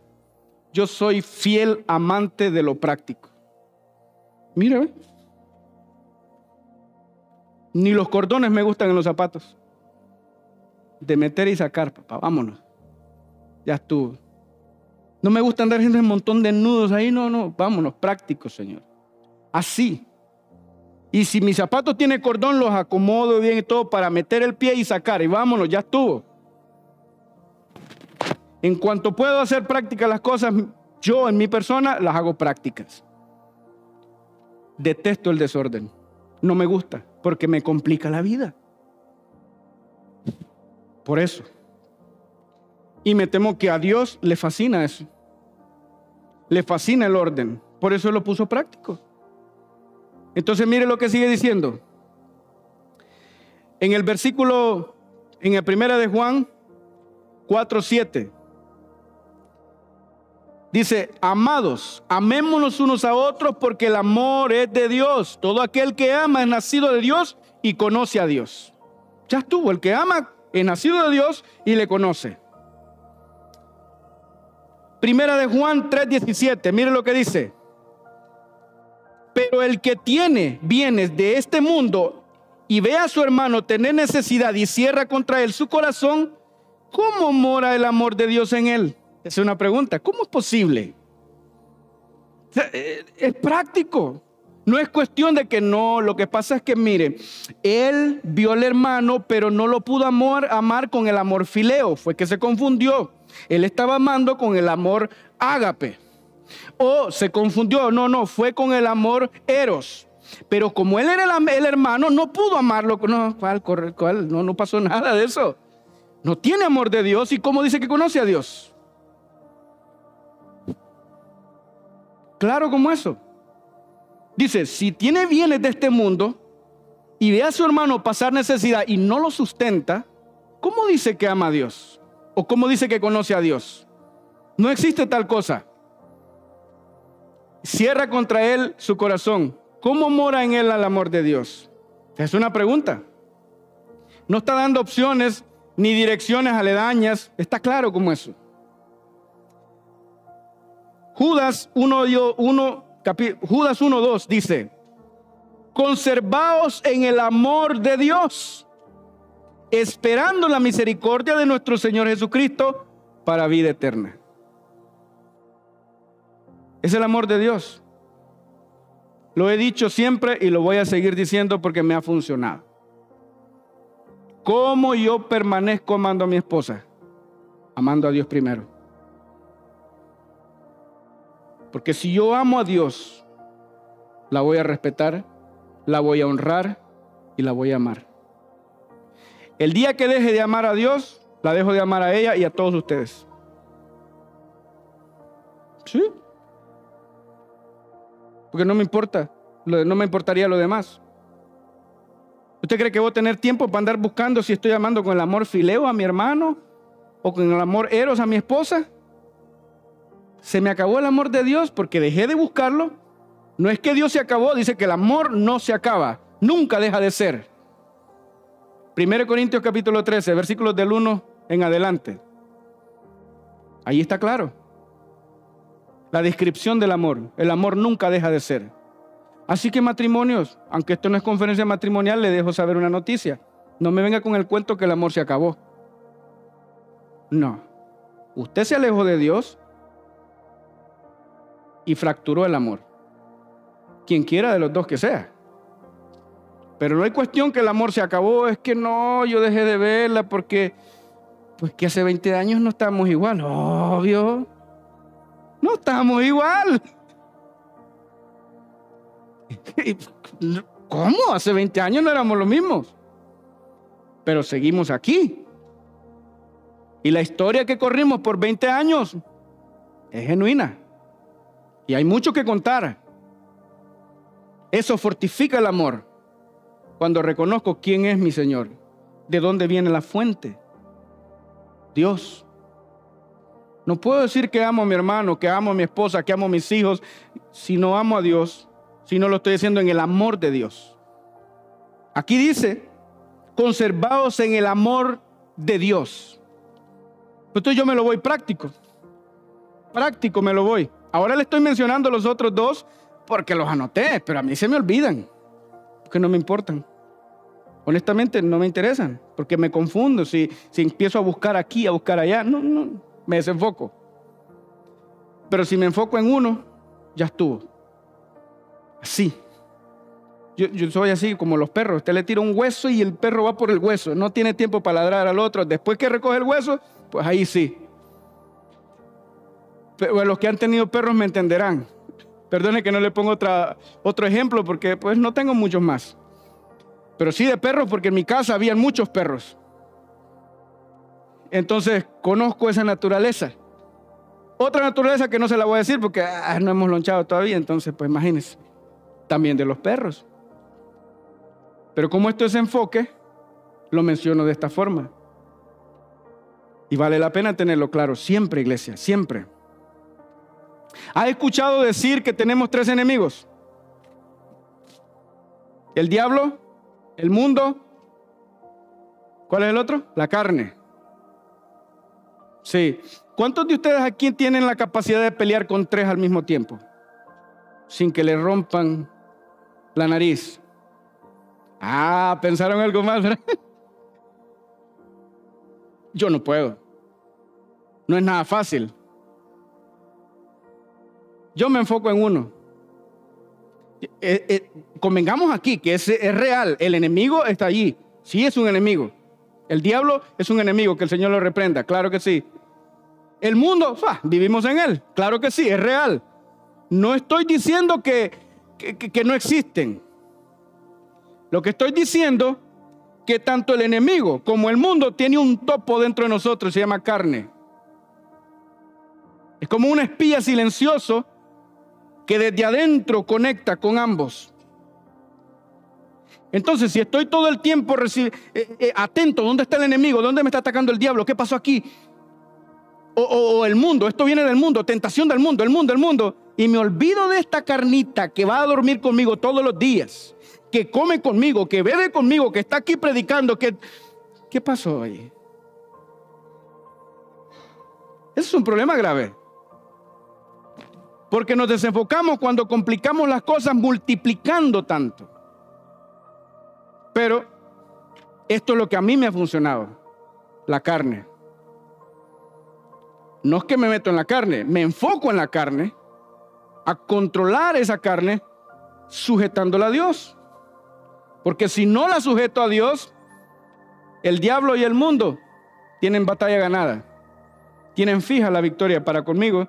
Yo soy fiel amante de lo práctico. Mira, ni los cordones me gustan en los zapatos. De meter y sacar, papá, vámonos. Ya estuvo. No me gusta andar haciendo un montón de nudos ahí, no, no, vámonos, prácticos, Señor. Así. Y si mi zapato tiene cordón, los acomodo bien y todo para meter el pie y sacar. Y vámonos, ya estuvo. En cuanto puedo hacer prácticas las cosas, yo en mi persona las hago prácticas. Detesto el desorden. No me gusta porque me complica la vida. Por eso. Y me temo que a Dios le fascina eso. Le fascina el orden. Por eso lo puso práctico. Entonces mire lo que sigue diciendo. En el versículo, en el primera de Juan 4, 7. Dice, amados, amémonos unos a otros porque el amor es de Dios. Todo aquel que ama es nacido de Dios y conoce a Dios. Ya estuvo, el que ama es nacido de Dios y le conoce. Primera de Juan 3:17, mire lo que dice. Pero el que tiene bienes de este mundo y ve a su hermano tener necesidad y cierra contra él su corazón, ¿cómo mora el amor de Dios en él? Es una pregunta, ¿cómo es posible? Eh, es práctico. No es cuestión de que no, lo que pasa es que mire, él vio al hermano, pero no lo pudo amar, amar con el amor fileo, fue que se confundió. Él estaba amando con el amor ágape. O se confundió, no, no, fue con el amor eros. Pero como él era el, hermano, no pudo amarlo. No, ¿cuál, cuál? No, no pasó nada de eso. No tiene amor de Dios. ¿Y cómo dice que conoce a Dios? Claro como eso. Dice, si tiene bienes de este mundo y ve a su hermano pasar necesidad y no lo sustenta, ¿cómo dice que ama a Dios? ¿O cómo dice que conoce a Dios? No existe tal cosa. Cierra contra él su corazón. ¿Cómo mora en él el amor de Dios? Es una pregunta. No está dando opciones ni direcciones aledañas. Está claro como eso. Judas 1, 1, Judas 1.2 dice, conservaos en el amor de Dios, esperando la misericordia de nuestro Señor Jesucristo para vida eterna. Es el amor de Dios. Lo he dicho siempre y lo voy a seguir diciendo porque me ha funcionado. ¿Cómo yo permanezco amando a mi esposa? Amando a Dios primero. Porque si yo amo a Dios, la voy a respetar, la voy a honrar y la voy a amar. El día que deje de amar a Dios, la dejo de amar a ella y a todos ustedes. ¿Sí? Porque no me importa, no me importaría lo demás. ¿Usted cree que voy a tener tiempo para andar buscando si estoy amando con el amor fileo a mi hermano o con el amor eros a mi esposa? Se me acabó el amor de Dios porque dejé de buscarlo. No es que Dios se acabó, dice que el amor no se acaba, nunca deja de ser. 1 Corintios capítulo 13, versículos del 1 en adelante. Ahí está claro. La descripción del amor. El amor nunca deja de ser. Así que matrimonios, aunque esto no es conferencia matrimonial, le dejo saber una noticia. No me venga con el cuento que el amor se acabó. No. Usted se alejó de Dios, y fracturó el amor. Quien quiera de los dos que sea. Pero no hay cuestión que el amor se acabó, es que no, yo dejé de verla porque, pues que hace 20 años no estábamos igual, obvio. No estamos igual. ¿Cómo? Hace 20 años no éramos los mismos. Pero seguimos aquí. Y la historia que corrimos por 20 años es genuina. Y hay mucho que contar. Eso fortifica el amor. Cuando reconozco quién es mi Señor, de dónde viene la fuente. Dios. No puedo decir que amo a mi hermano, que amo a mi esposa, que amo a mis hijos, si no amo a Dios, si no lo estoy haciendo en el amor de Dios. Aquí dice, conservados en el amor de Dios. Entonces yo me lo voy práctico. Práctico me lo voy. Ahora le estoy mencionando los otros dos porque los anoté, pero a mí se me olvidan, porque no me importan. Honestamente no me interesan, porque me confundo si, si empiezo a buscar aquí, a buscar allá, no, no, me desenfoco. Pero si me enfoco en uno, ya estuvo. Así. Yo, yo, soy así como los perros. Usted le tira un hueso y el perro va por el hueso. No tiene tiempo para ladrar al otro. Después que recoge el hueso, pues ahí sí los que han tenido perros me entenderán. Perdone que no le pongo otro ejemplo porque pues no tengo muchos más. Pero sí de perros porque en mi casa habían muchos perros. Entonces conozco esa naturaleza. Otra naturaleza que no se la voy a decir porque ah, no hemos lonchado todavía, entonces pues imagínense. También de los perros. Pero como esto es enfoque, lo menciono de esta forma. Y vale la pena tenerlo claro, siempre iglesia, siempre. ¿Has escuchado decir que tenemos tres enemigos? El diablo, el mundo, ¿cuál es el otro? La carne. Sí. ¿Cuántos de ustedes aquí tienen la capacidad de pelear con tres al mismo tiempo? Sin que le rompan la nariz. Ah, pensaron algo más, ¿verdad? Yo no puedo. No es nada fácil. Yo me enfoco en uno. Eh, eh, convengamos aquí que es, es real. El enemigo está allí. Sí es un enemigo. El diablo es un enemigo, que el Señor lo reprenda. Claro que sí. El mundo, vivimos en él. Claro que sí, es real. No estoy diciendo que, que no existen. Lo que estoy diciendo que tanto el enemigo como el mundo tiene un topo dentro de nosotros, se llama carne. Es como un espía silencioso que desde adentro conecta con ambos. Entonces, si estoy todo el tiempo eh, eh, atento, ¿dónde está el enemigo? ¿Dónde me está atacando el diablo? ¿Qué pasó aquí? O, el mundo, esto viene del mundo, tentación del mundo, el mundo, el mundo. Y me olvido de esta carnita que va a dormir conmigo todos los días que come conmigo, que bebe conmigo, que está aquí predicando, que... ¿Qué pasó ahí? Ese es un problema grave. Porque nos desenfocamos cuando complicamos las cosas multiplicando tanto. Pero esto es lo que a mí me ha funcionado. La carne. No es que me meto en la carne, me enfoco en la carne, a controlar esa carne, sujetándola a Dios. Porque si no la sujeto a Dios, el diablo y el mundo tienen batalla ganada. Tienen fija la victoria para conmigo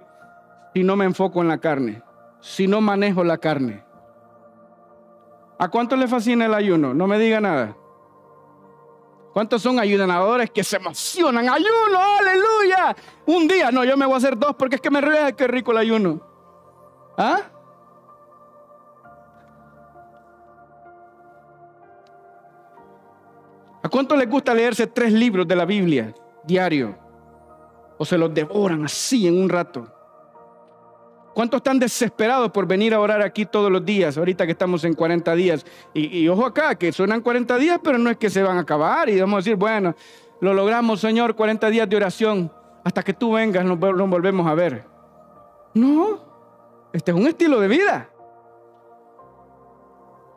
si no me enfoco en la carne, si no manejo la carne. ¿A cuánto le fascina el ayuno? No me diga nada. ¿Cuántos son ayunadores que se emocionan? ¡Ayuno! ¡Aleluya! Un día, no, yo me voy a hacer dos porque es que me relaja que rico el ayuno. ¿Ah? ¿A cuánto les gusta leerse tres libros de la Biblia diario? ¿O se los devoran así en un rato? ¿Cuántos están desesperados por venir a orar aquí todos los días, ahorita que estamos en 40 días? Y, ojo acá, que suenan 40 días, pero no es que se van a acabar y vamos a decir, bueno, lo logramos, Señor, 40 días de oración, hasta que tú vengas nos, volvemos a ver. No, este es un estilo de vida.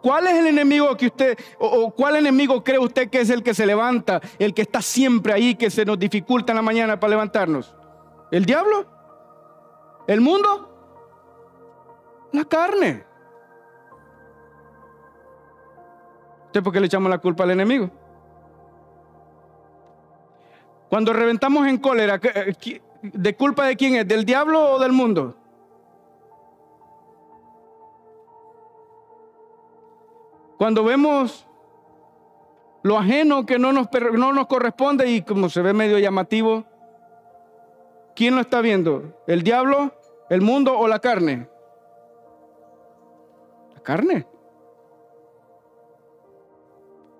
¿Cuál es el enemigo que usted, o, cuál enemigo cree usted que es el que se levanta, el que está siempre ahí, que se nos dificulta en la mañana para levantarnos? ¿El diablo? ¿El mundo? La carne. ¿Usted por qué le echamos la culpa al enemigo? Cuando reventamos en cólera, ¿de culpa de quién es? ¿Del diablo o del mundo? Cuando vemos lo ajeno que no nos, no nos corresponde y como se ve medio llamativo, ¿quién lo está viendo? ¿El diablo, el mundo o la carne? Carne.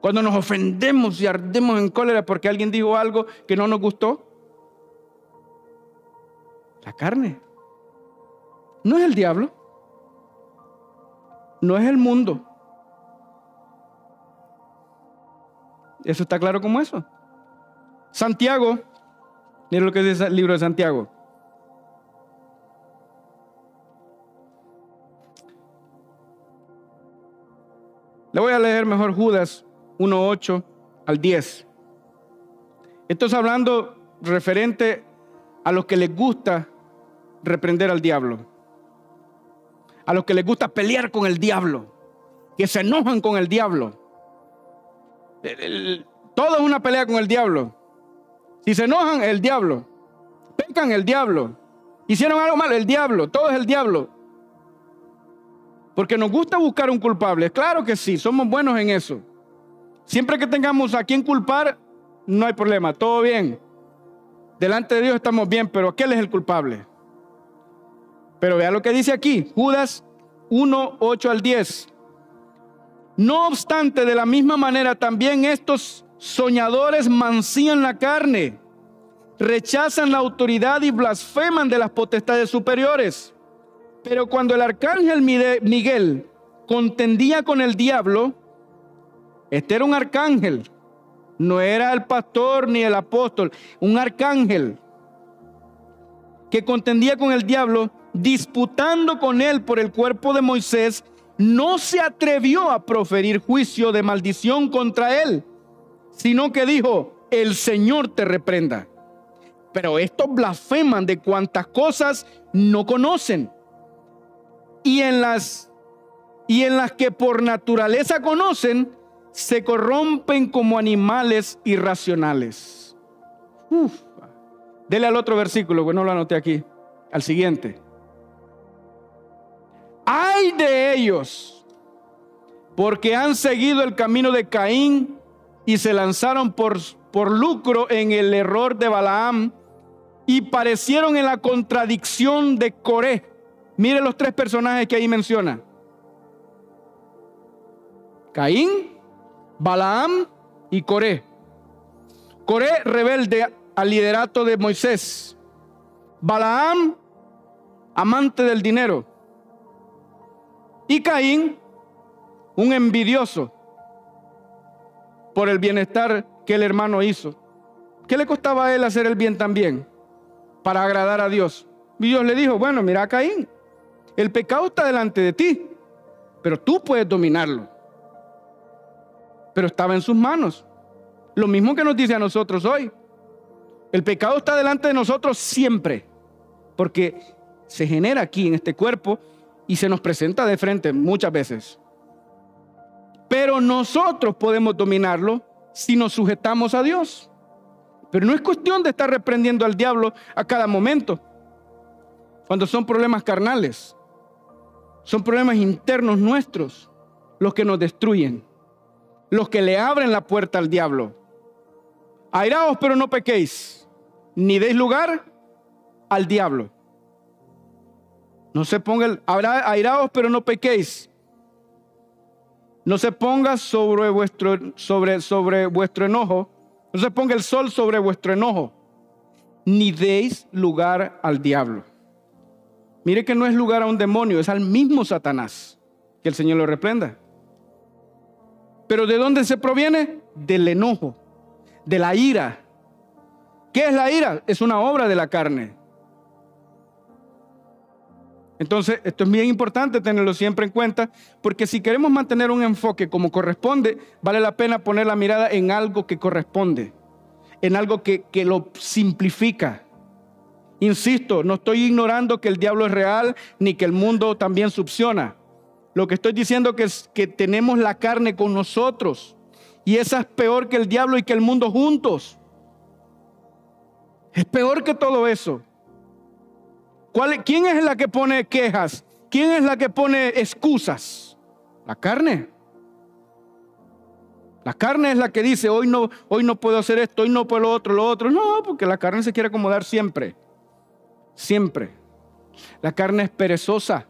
Cuando nos ofendemos y ardemos en cólera porque alguien dijo algo que no nos gustó, la carne. No es el diablo, no es el mundo. ¿Eso está claro como eso? Santiago, miren lo que dice el libro de Santiago. Mejor Judas 1.8 al 10. Esto es hablando referente a los que les gusta reprender al diablo. A los que les gusta pelear con el diablo. Que se enojan con el diablo todo es una pelea con el diablo. Si se enojan, el diablo. Pecan, el diablo. Hicieron algo mal, el diablo. Todo es el diablo. Porque nos gusta buscar un culpable. Claro que sí, somos buenos en eso. Siempre que tengamos a quien culpar, no hay problema, todo bien. Delante de Dios estamos bien, pero aquel es el culpable. Pero vea lo que dice aquí, Judas 1, 8 al 10. No obstante, de la misma manera también estos soñadores mancían la carne, rechazan la autoridad y blasfeman de las potestades superiores. Pero cuando el arcángel Miguel contendía con el diablo, este era un arcángel, no era el pastor ni el apóstol, un arcángel que contendía con el diablo, disputando con él por el cuerpo de Moisés, no se atrevió a proferir juicio de maldición contra él, sino que dijo, el Señor te reprenda. Pero estos blasfeman de cuantas cosas no conocen. Y en las y en las que por naturaleza conocen, se corrompen como animales irracionales. Dele al otro versículo, que no lo anoté aquí, al siguiente. Hay de ellos, porque han seguido el camino de Caín y se lanzaron por, por lucro en el error de Balaam y parecieron en la contradicción de Coré. Mire los tres personajes que ahí menciona. Caín, Balaam y Coré. Coré rebelde al liderato de Moisés. Balaam, amante del dinero. Y Caín, un envidioso por el bienestar que el hermano hizo. ¿Qué le costaba a él hacer el bien también? Para agradar a Dios. Y Dios le dijo, bueno, mira Caín, el pecado está delante de ti, pero tú puedes dominarlo pero estaba en sus manos. Lo mismo que nos dice a nosotros hoy. El pecado está delante de nosotros siempre, porque se genera aquí en este cuerpo y se nos presenta de frente muchas veces. Pero nosotros podemos dominarlo si nos sujetamos a Dios. Pero no es cuestión de estar reprendiendo al diablo a cada momento. Cuando son problemas carnales, son problemas internos nuestros los que nos destruyen los que le abren la puerta al diablo. Airaos, pero no pequéis, ni deis lugar al diablo. No se ponga el, airaos, pero no pequéis. No se ponga sobre vuestro, sobre, sobre vuestro enojo. No se ponga el sol sobre vuestro enojo. Ni deis lugar al diablo. Mire que no es lugar a un demonio, es al mismo Satanás. Que el Señor lo reprenda. Pero ¿de dónde se proviene? Del enojo, de la ira. ¿Qué es la ira? Es una obra de la carne. Entonces, esto es bien importante tenerlo siempre en cuenta, porque si queremos mantener un enfoque como corresponde, vale la pena poner la mirada en algo que corresponde, en algo que, que lo simplifica. Insisto, no estoy ignorando que el diablo es real, ni que el mundo también succiona. Lo que estoy diciendo es que tenemos la carne con nosotros. Y esa es peor que el diablo y que el mundo juntos. Es peor que todo eso. ¿Quién es la que pone quejas? ¿Quién es la que pone excusas? La carne. La carne es la que dice, hoy no, hoy no puedo hacer esto, hoy no puedo lo otro, lo otro. No, porque la carne se quiere acomodar siempre. Siempre. La carne es perezosa.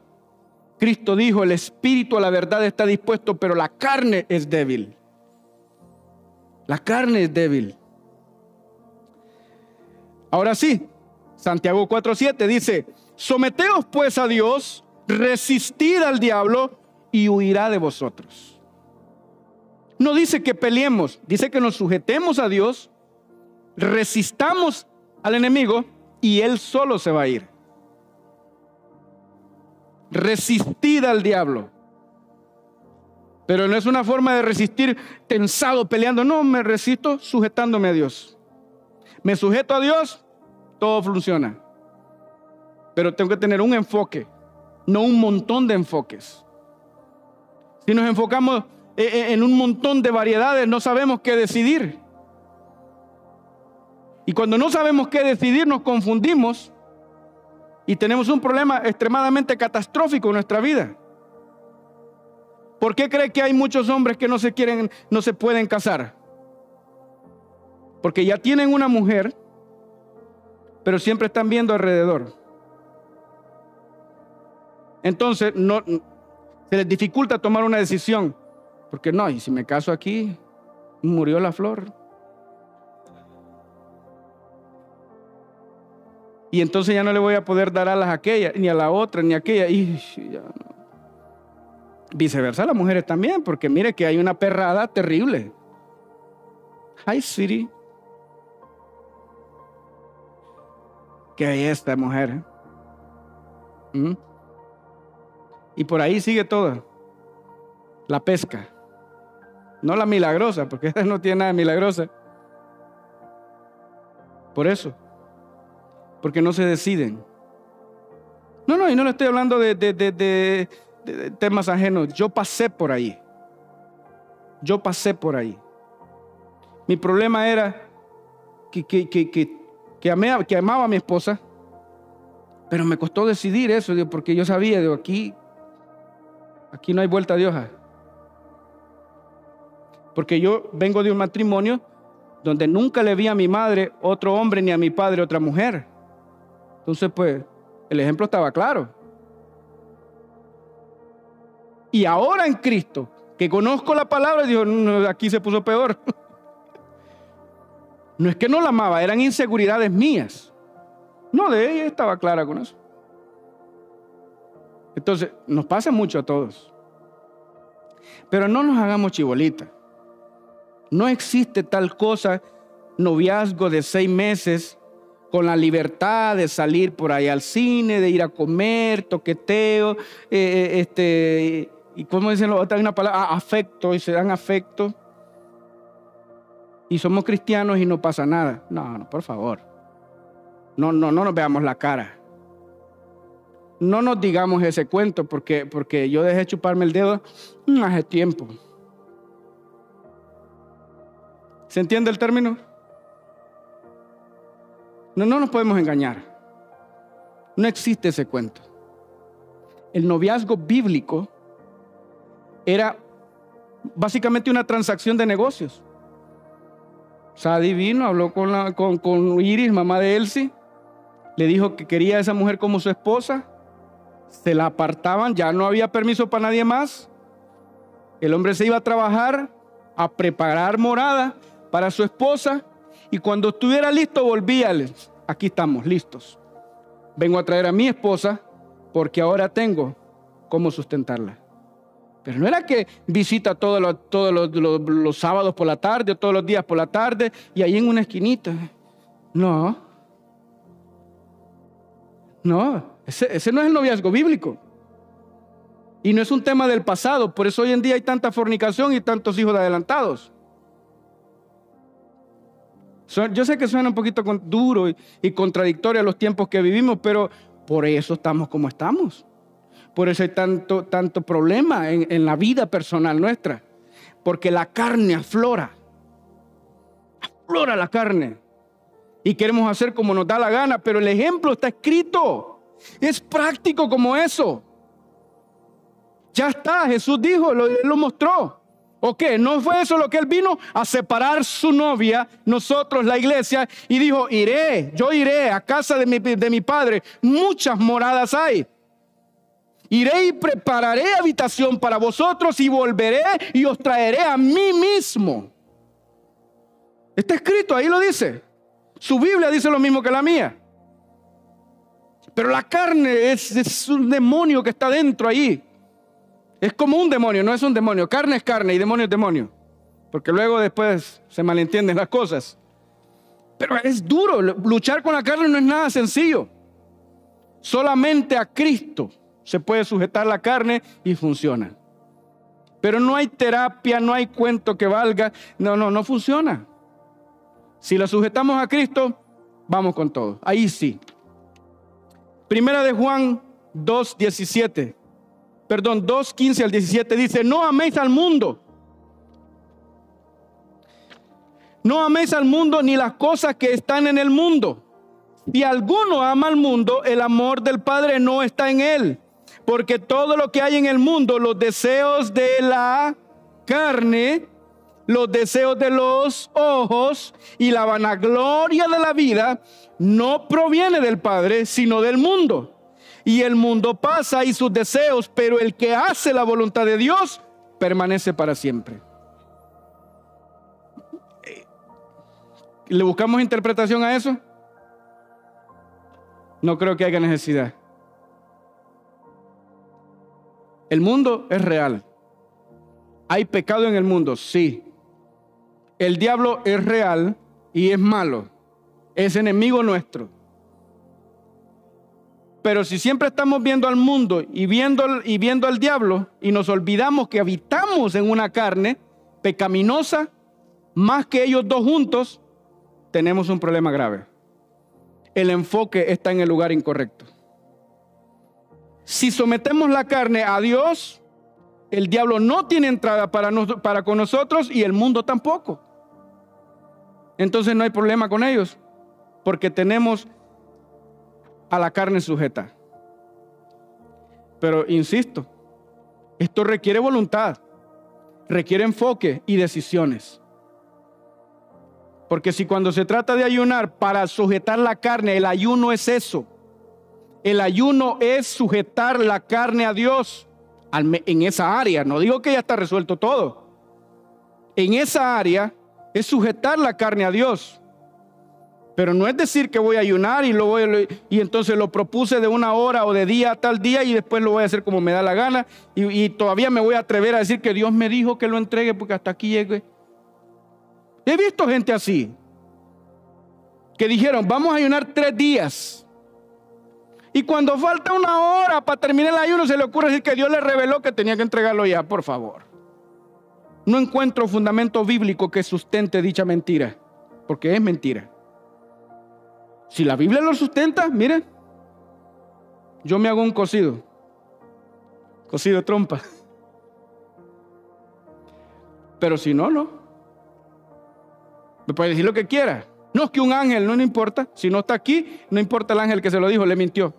Cristo dijo, el espíritu a la verdad está dispuesto, pero la carne es débil. La carne es débil. Ahora sí, Santiago 4:7 dice, someteos pues a Dios, resistid al diablo y huirá de vosotros. No dice que peleemos, dice que nos sujetemos a Dios, resistamos al enemigo y él solo se va a ir resistir al diablo. Pero no es una forma de resistir tensado, peleando. No, me resisto sujetándome a Dios. Me sujeto a Dios, todo funciona. Pero tengo que tener un enfoque, no un montón de enfoques. Si nos enfocamos eh, eh, en un montón de variedades, no sabemos qué decidir. Y cuando no sabemos qué decidir, nos confundimos y tenemos un problema extremadamente catastrófico en nuestra vida. ¿Por qué cree que hay muchos hombres que no se quieren, no se pueden casar? Porque ya tienen una mujer, pero siempre están viendo alrededor. Entonces, no, se les dificulta tomar una decisión. Porque no, y si me caso aquí, murió la flor. Y entonces ya no le voy a poder dar alas a aquella, ni a la otra, ni a aquella. Y. Viceversa, las mujeres también, porque mire que hay una perrada terrible. Hi, City. Que hay esta mujer. ¿Mm? Y por ahí sigue toda. La pesca. No la milagrosa, porque esta no tiene nada de milagrosa. Por eso. Porque no se deciden. No, no, y no le estoy hablando de, temas ajenos. Yo pasé por ahí. Yo pasé por ahí. Mi problema era que, amaba a mi esposa, pero me costó decidir eso, porque yo sabía, de aquí, aquí no hay vuelta de hoja. Porque yo vengo de un matrimonio donde nunca le vi a mi madre otro hombre ni a mi padre otra mujer. Entonces, pues, el ejemplo estaba claro. Y ahora en Cristo, que conozco la palabra, dijo, aquí se puso peor. No es que no la amaba, eran inseguridades mías. No, de ella estaba clara con eso. Entonces, nos pasa mucho a todos. Pero no nos hagamos chibolitas. No existe tal cosa, noviazgo de seis meses, con la libertad de salir por ahí al cine, de ir a comer, toqueteo, eh, eh, este, y como dicen los otros, una palabra, ah, afecto, y se dan afecto. Y somos cristianos y no pasa nada. No, no, por favor. No, no, no nos veamos la cara. No nos digamos ese cuento porque, porque yo dejé chuparme el dedo hace tiempo. ¿Se entiende el término? No, no nos podemos engañar. No existe ese cuento. El noviazgo bíblico era básicamente una transacción de negocios. Sadi vino, habló con, con, con Iris, mamá de Elsie, le dijo que quería a esa mujer como su esposa, se la apartaban, ya no había permiso para nadie más. El hombre se iba a trabajar, a preparar morada, para su esposa y cuando estuviera listo volvía. Aquí estamos, listos. Vengo a traer a mi esposa porque ahora tengo cómo sustentarla. Pero no era que visita todos los, todos los, sábados por la tarde o todos los días por la tarde y ahí en una esquinita. No. No, ese, ese no es el noviazgo bíblico. Y no es un tema del pasado. Por eso hoy en día hay tanta fornicación y tantos hijos adelantados. Yo sé que suena un poquito duro y, contradictorio a los tiempos que vivimos, pero por eso estamos como estamos. Por eso hay tanto, tanto problema en, en la vida personal nuestra. Porque la carne aflora. Aflora la carne. Y queremos hacer como nos da la gana, pero el ejemplo está escrito. Es práctico como eso. Ya está, Jesús dijo, lo, lo mostró. ¿O qué? ¿No fue eso lo que él vino? A separar su novia, nosotros, la iglesia, y dijo, iré, yo iré a casa de mi, de mi padre. Muchas moradas hay. Iré y prepararé habitación para vosotros y volveré y os traeré a mí mismo. Está escrito, ahí lo dice. Su Biblia dice lo mismo que la mía. Pero la carne es, es un demonio que está dentro ahí. Es como un demonio, no es un demonio. Carne es carne y demonio es demonio. Porque luego después se malentienden las cosas. Pero es duro. Luchar con la carne no es nada sencillo. Solamente a Cristo se puede sujetar la carne y funciona. Pero no hay terapia, no hay cuento que valga. No, no, no funciona. Si la sujetamos a Cristo, vamos con todo. Ahí sí. Primera de Juan 2, 17 perdón, 2, 15 al 17 dice, no améis al mundo. No améis al mundo ni las cosas que están en el mundo. Si alguno ama al mundo, el amor del Padre no está en él. Porque todo lo que hay en el mundo, los deseos de la carne, los deseos de los ojos y la vanagloria de la vida, no proviene del Padre, sino del mundo y el mundo pasa y sus deseos, pero el que hace la voluntad de Dios permanece para siempre. ¿Le buscamos interpretación a eso? No creo que haya necesidad. El mundo es real. ¿Hay pecado en el mundo? Sí. El diablo es real y es malo. Es enemigo nuestro. Pero si siempre estamos viendo al mundo y viendo, y viendo al diablo y nos olvidamos que habitamos en una carne pecaminosa, más que ellos dos juntos, tenemos un problema grave. El enfoque está en el lugar incorrecto. Si sometemos la carne a Dios, el diablo no tiene entrada para, para con nosotros y el mundo tampoco. Entonces no hay problema con ellos, porque tenemos a la carne sujeta. Pero insisto, esto requiere voluntad, requiere enfoque y decisiones. Porque si cuando se trata de ayunar para sujetar la carne, el ayuno es eso. El ayuno es sujetar la carne a Dios en esa área. No digo que ya está resuelto todo. En esa área es sujetar la carne a Dios. Pero no es decir que voy a ayunar y, lo y entonces lo propuse de una hora o de día a tal día y después lo voy a hacer como me da la gana y, y todavía me voy a atrever a decir que Dios me dijo que lo entregue porque hasta aquí llegue. He visto gente así que dijeron, vamos a ayunar tres días. Y cuando falta una hora para terminar el ayuno se le ocurre decir que Dios le reveló que tenía que entregarlo ya, por favor. No encuentro fundamento bíblico que sustente dicha mentira, porque es mentira. Si la Biblia lo sustenta, miren, yo me hago un cocido, cocido de trompa. Pero si no, no. Me puede decir lo que quiera. No es que un ángel, no, no importa. Si no está aquí, no importa el ángel que se lo dijo, le mintió.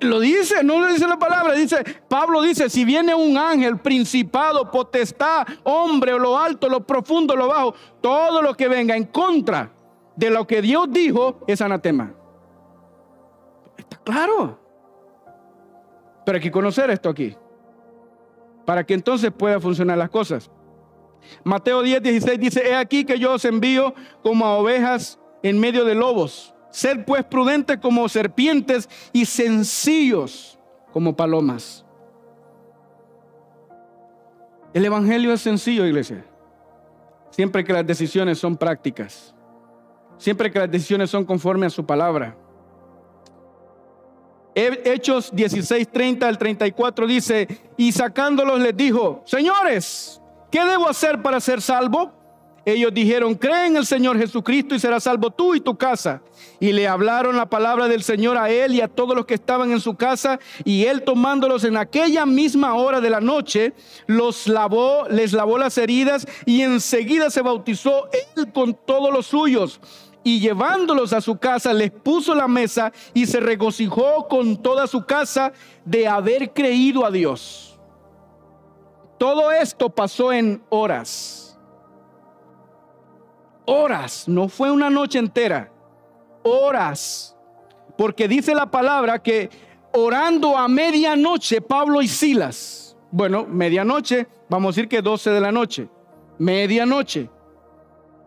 Lo dice, no le dice la palabra, dice, Pablo dice, si viene un ángel, principado, potestad, hombre, o lo alto, lo profundo, lo bajo, todo lo que venga en contra de lo que Dios dijo es anatema. Está claro. Pero hay que conocer esto aquí. Para que entonces puedan funcionar las cosas. Mateo 10, 16 dice, he aquí que yo os envío como a ovejas en medio de lobos. Sed pues prudentes como serpientes y sencillos como palomas. El Evangelio es sencillo, iglesia. Siempre que las decisiones son prácticas. Siempre que las decisiones son conforme a su palabra. Hechos 16, 30 al 34 dice, y sacándolos les dijo, señores, ¿qué debo hacer para ser salvo? Ellos dijeron, cree en el Señor Jesucristo y serás salvo tú y tu casa. Y le hablaron la palabra del Señor a él y a todos los que estaban en su casa. Y él tomándolos en aquella misma hora de la noche, los lavó, les lavó las heridas y enseguida se bautizó él con todos los suyos y llevándolos a su casa les puso la mesa y se regocijó con toda su casa de haber creído a Dios. Todo esto pasó en horas. Horas, no fue una noche entera. Horas. Porque dice la palabra que orando a medianoche Pablo y Silas, bueno, medianoche, vamos a decir que 12 de la noche, medianoche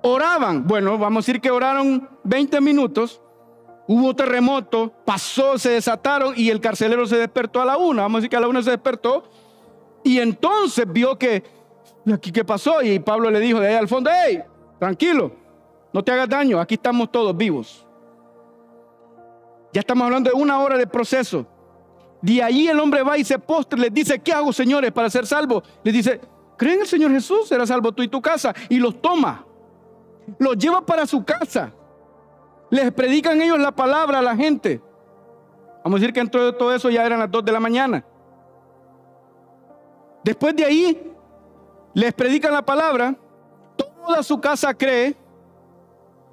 oraban. Bueno, vamos a decir que oraron 20 minutos. Hubo terremoto, pasó, se desataron y el carcelero se despertó a la una. Vamos a decir que a la una se despertó. Y entonces vio que, aquí qué pasó? Y Pablo le dijo de ahí al fondo, hey, tranquilo, no te hagas daño, aquí estamos todos vivos. Ya estamos hablando de una hora de proceso. De ahí el hombre va y se postre, les dice, ¿qué hago señores para ser salvo? Les dice, creen en el Señor Jesús, será salvo tú y tu casa. Y los toma los lleva para su casa. Les predican ellos la palabra a la gente. Vamos a decir que dentro de todo eso ya eran las 2 de la mañana. Después de ahí, les predican la palabra. Toda su casa cree.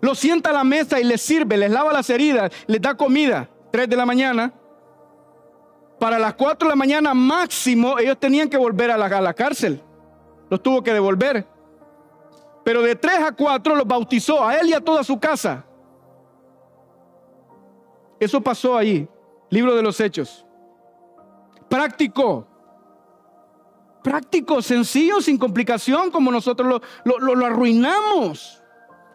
Los sienta a la mesa y les sirve, les lava las heridas, les da comida. 3 de la mañana. Para las 4 de la mañana máximo, ellos tenían que volver a la, a la cárcel. Los tuvo que devolver. Pero de tres a cuatro los bautizó a él y a toda su casa. Eso pasó ahí, libro de los hechos. Práctico. Práctico, sencillo, sin complicación, como nosotros lo, lo arruinamos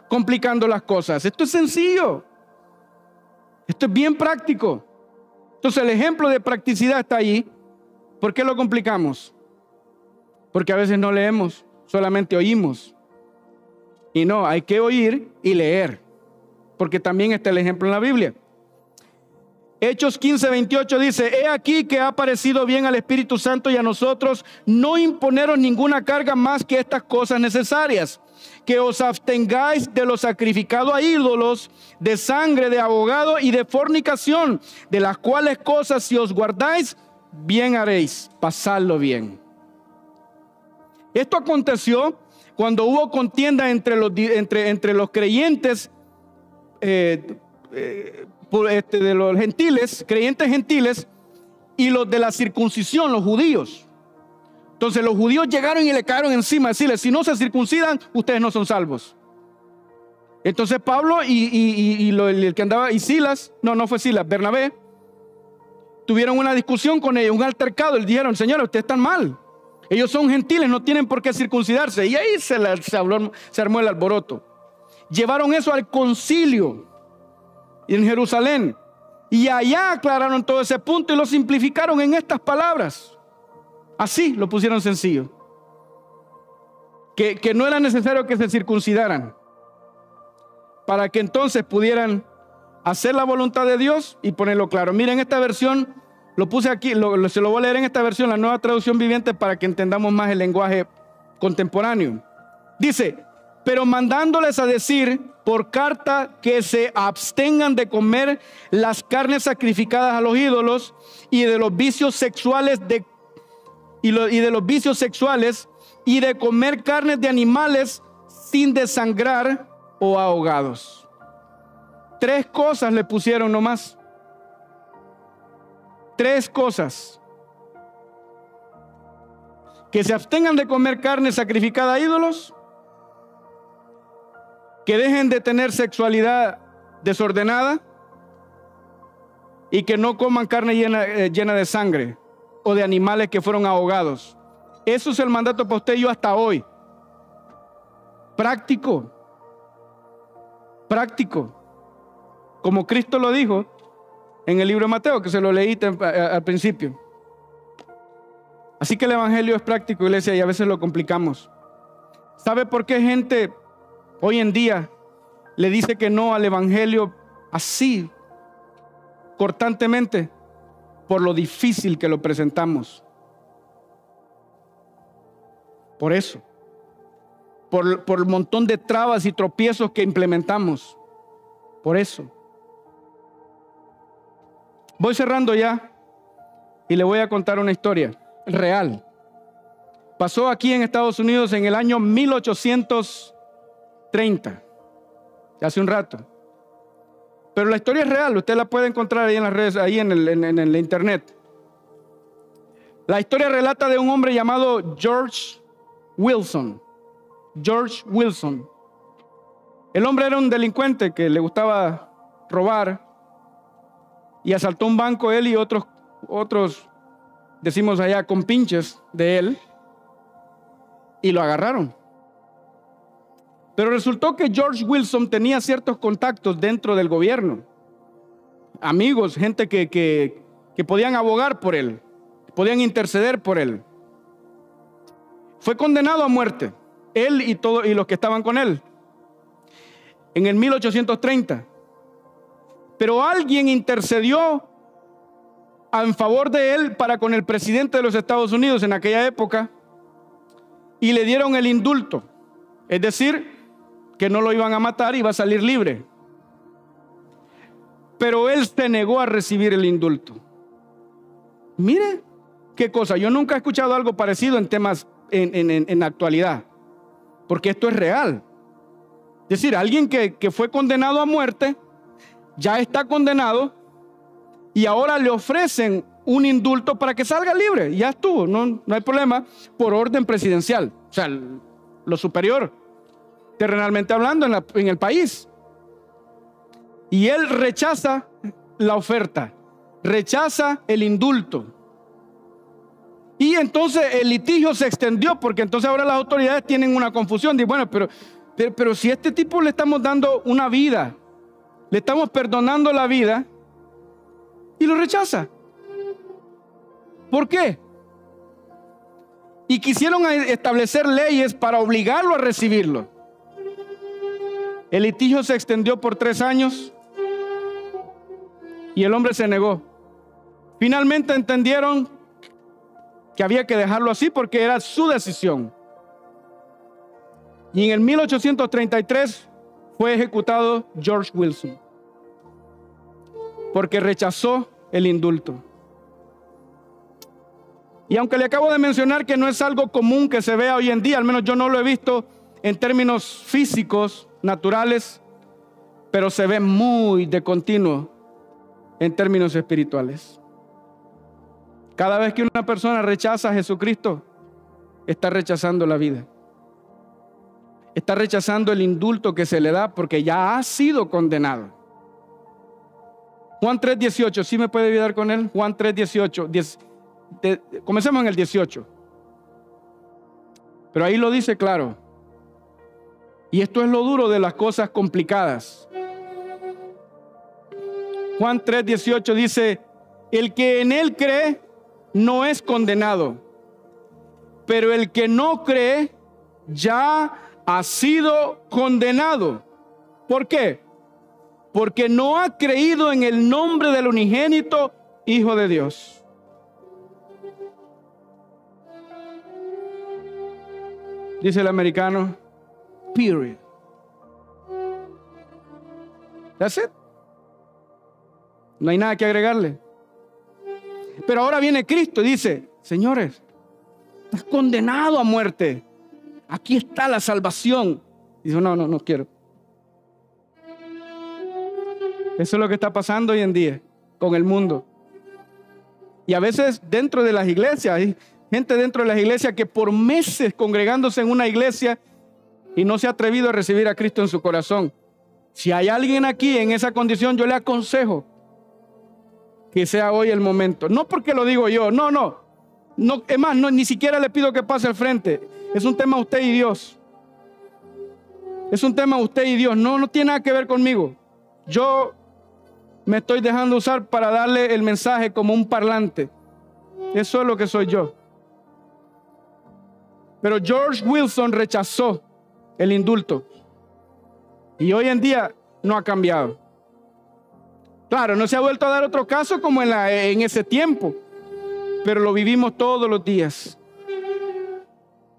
complicando las cosas. Esto es sencillo. Esto es bien práctico. Entonces el ejemplo de practicidad está ahí. ¿Por qué lo complicamos? Porque a veces no leemos, solamente oímos. Y no, hay que oír y leer. Porque también está el ejemplo en la Biblia. Hechos 15, 28 dice, he aquí que ha parecido bien al Espíritu Santo y a nosotros no imponeros ninguna carga más que estas cosas necesarias, que os abstengáis de lo sacrificado a ídolos, de sangre, de abogado y de fornicación, de las cuales cosas si os guardáis, bien haréis, pasadlo bien. Esto aconteció cuando hubo contienda entre los, entre, entre los creyentes eh, eh, este, de los gentiles, creyentes gentiles, y los de la circuncisión, los judíos. Entonces los judíos llegaron y le cayeron encima, decirle, si no se circuncidan, ustedes no son salvos. Entonces Pablo y, el que andaba, y Silas, no, no fue Silas, Bernabé, tuvieron una discusión con ellos, un altercado, y dijeron, señores, ustedes están mal. Ellos son gentiles, no tienen por qué circuncidarse. Y ahí se, se, armó el alboroto. Llevaron eso al concilio en Jerusalén. Y allá aclararon todo ese punto y lo simplificaron en estas palabras. Así lo pusieron sencillo. Que, que no era necesario que se circuncidaran. Para que entonces pudieran hacer la voluntad de Dios y ponerlo claro. Miren esta versión, lo puse aquí, se lo voy a leer en esta versión, la nueva traducción viviente, para que entendamos más el lenguaje contemporáneo. Dice, pero mandándoles a decir por carta que se abstengan de comer las carnes sacrificadas a los ídolos y de los vicios sexuales de, y, y de los vicios sexuales y de comer carnes de animales sin desangrar o ahogados. Tres cosas le pusieron nomás. Tres cosas. Que se abstengan de comer carne sacrificada a ídolos que dejen de tener sexualidad desordenada y que no coman carne llena, eh, llena de sangre o de animales que fueron ahogados. Eso es el mandato postello hasta hoy. Práctico. Práctico. Como Cristo lo dijo en el libro de Mateo, que se lo leí al principio. Así que el Evangelio es práctico, iglesia, y a veces lo complicamos. ¿Sabe por qué gente hoy en día le dice que no al Evangelio así, cortantemente, por lo difícil que lo presentamos. Por eso, por el montón de trabas y tropiezos que implementamos. Por eso. Voy cerrando ya y le voy a contar una historia real. Pasó aquí en Estados Unidos en el año 1800. 30, hace un rato. Pero la historia es real, usted la puede encontrar ahí en las redes, ahí en el, en, el internet. La historia relata de un hombre llamado George Wilson. George Wilson. El hombre era un delincuente que le gustaba robar y asaltó un banco él y otros, otros, decimos allá, con pinches de él y lo agarraron. Pero resultó que George Wilson tenía ciertos contactos dentro del gobierno. Amigos, gente que, que, podían abogar por él, podían interceder por él. Fue condenado a muerte, él y, todo, y los que estaban con él, en el 1830. Pero alguien intercedió en favor de él para con el presidente de los Estados Unidos en aquella época y le dieron el indulto. Es decir, que no lo iban a matar y iba a salir libre. Pero él se negó a recibir el indulto. Mire qué cosa, yo nunca he escuchado algo parecido en temas en, en, actualidad, porque esto es real. Es decir, alguien que, que fue condenado a muerte, ya está condenado y ahora le ofrecen un indulto para que salga libre. Ya estuvo, no, no hay problema, por orden presidencial, o sea, lo superior terrenalmente hablando, en, el país. Y él rechaza la oferta, rechaza el indulto. Y entonces el litigio se extendió porque entonces ahora las autoridades tienen una confusión. de bueno, pero, pero, pero, si a este tipo le estamos dando una vida, le estamos perdonando la vida y lo rechaza. ¿Por qué? Y quisieron establecer leyes para obligarlo a recibirlo. El litigio se extendió por tres años y el hombre se negó. Finalmente entendieron que había que dejarlo así porque era su decisión. Y en el 1833 fue ejecutado George Wilson porque rechazó el indulto. Y aunque le acabo de mencionar que no es algo común que se vea hoy en día, al menos yo no lo he visto en términos físicos, naturales, pero se ve muy de continuo en términos espirituales. Cada vez que una persona rechaza a Jesucristo, está rechazando la vida. Está rechazando el indulto que se le da porque ya ha sido condenado. Juan 3:18, ¿sí me puede ayudar con él? Juan 3:18. 10, comencemos en el 18. Pero ahí lo dice claro. Y esto es lo duro de las cosas complicadas. Juan 3:18 dice, el que en él cree no es condenado, pero el que no cree ya ha sido condenado. ¿Por qué? Porque no ha creído en el nombre del unigénito Hijo de Dios. Dice el americano, period. That's it. No hay nada que agregarle. Pero ahora viene Cristo y dice, señores, estás condenado a muerte. Aquí está la salvación. Dice, no, no, no quiero. Eso es lo que está pasando hoy en día con el mundo. Y a veces dentro de las iglesias, hay gente dentro de las iglesias que por meses congregándose en una iglesia y no se ha atrevido a recibir a Cristo en su corazón. Si hay alguien aquí en esa condición, yo le aconsejo que sea hoy el momento. No porque lo digo yo, no, no. No es más, no, ni siquiera le pido que pase al frente. Es un tema usted y Dios. Es un tema usted y Dios. No, no tiene nada que ver conmigo. Yo me estoy dejando usar para darle el mensaje como un parlante. Eso es lo que soy yo. Pero George Wilson rechazó el indulto. Y hoy en día no ha cambiado. Claro, no se ha vuelto a dar otro caso como en, ese tiempo, pero lo vivimos todos los días.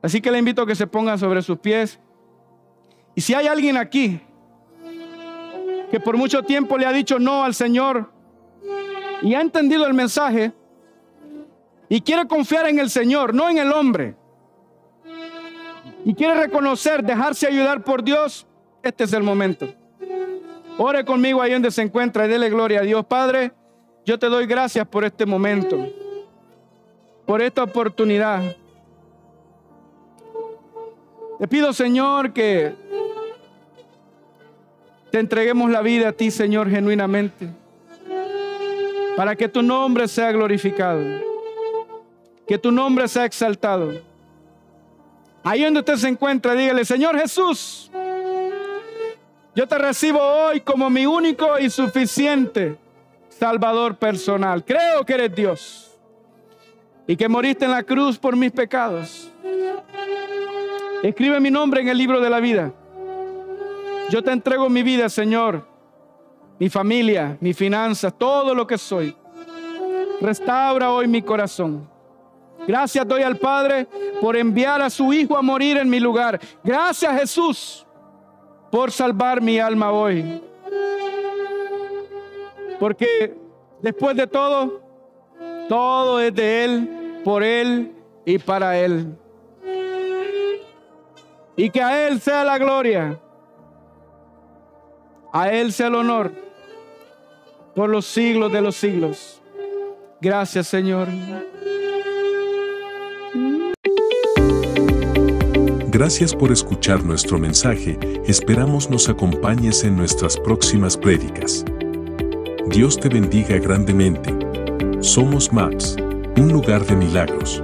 Así que le invito a que se ponga sobre sus pies. Y si hay alguien aquí que por mucho tiempo le ha dicho no al Señor y ha entendido el mensaje y quiere confiar en el Señor, no en el hombre, y quiere reconocer, dejarse ayudar por Dios, este es el momento. Ore conmigo ahí donde se encuentra y dele gloria a Dios. Padre, yo te doy gracias por este momento, por esta oportunidad. Te pido, Señor, que te entreguemos la vida a ti, Señor, genuinamente, para que tu nombre sea glorificado, que tu nombre sea exaltado. Ahí donde usted se encuentra, dígale, Señor Jesús, yo te recibo hoy como mi único y suficiente Salvador personal. Creo que eres Dios y que moriste en la cruz por mis pecados. Escribe mi nombre en el libro de la vida. Yo te entrego mi vida, Señor, mi familia, mi finanzas, todo lo que soy. Restaura hoy mi corazón. Gracias doy al Padre por enviar a su Hijo a morir en mi lugar. Gracias Jesús por salvar mi alma hoy. Porque después de todo, todo es de Él, por Él y para Él. Y que a Él sea la gloria, a Él sea el honor por los siglos de los siglos. Gracias Señor. Gracias por escuchar nuestro mensaje, esperamos nos acompañes en nuestras próximas prédicas. Dios te bendiga grandemente. Somos MAPS, un lugar de milagros.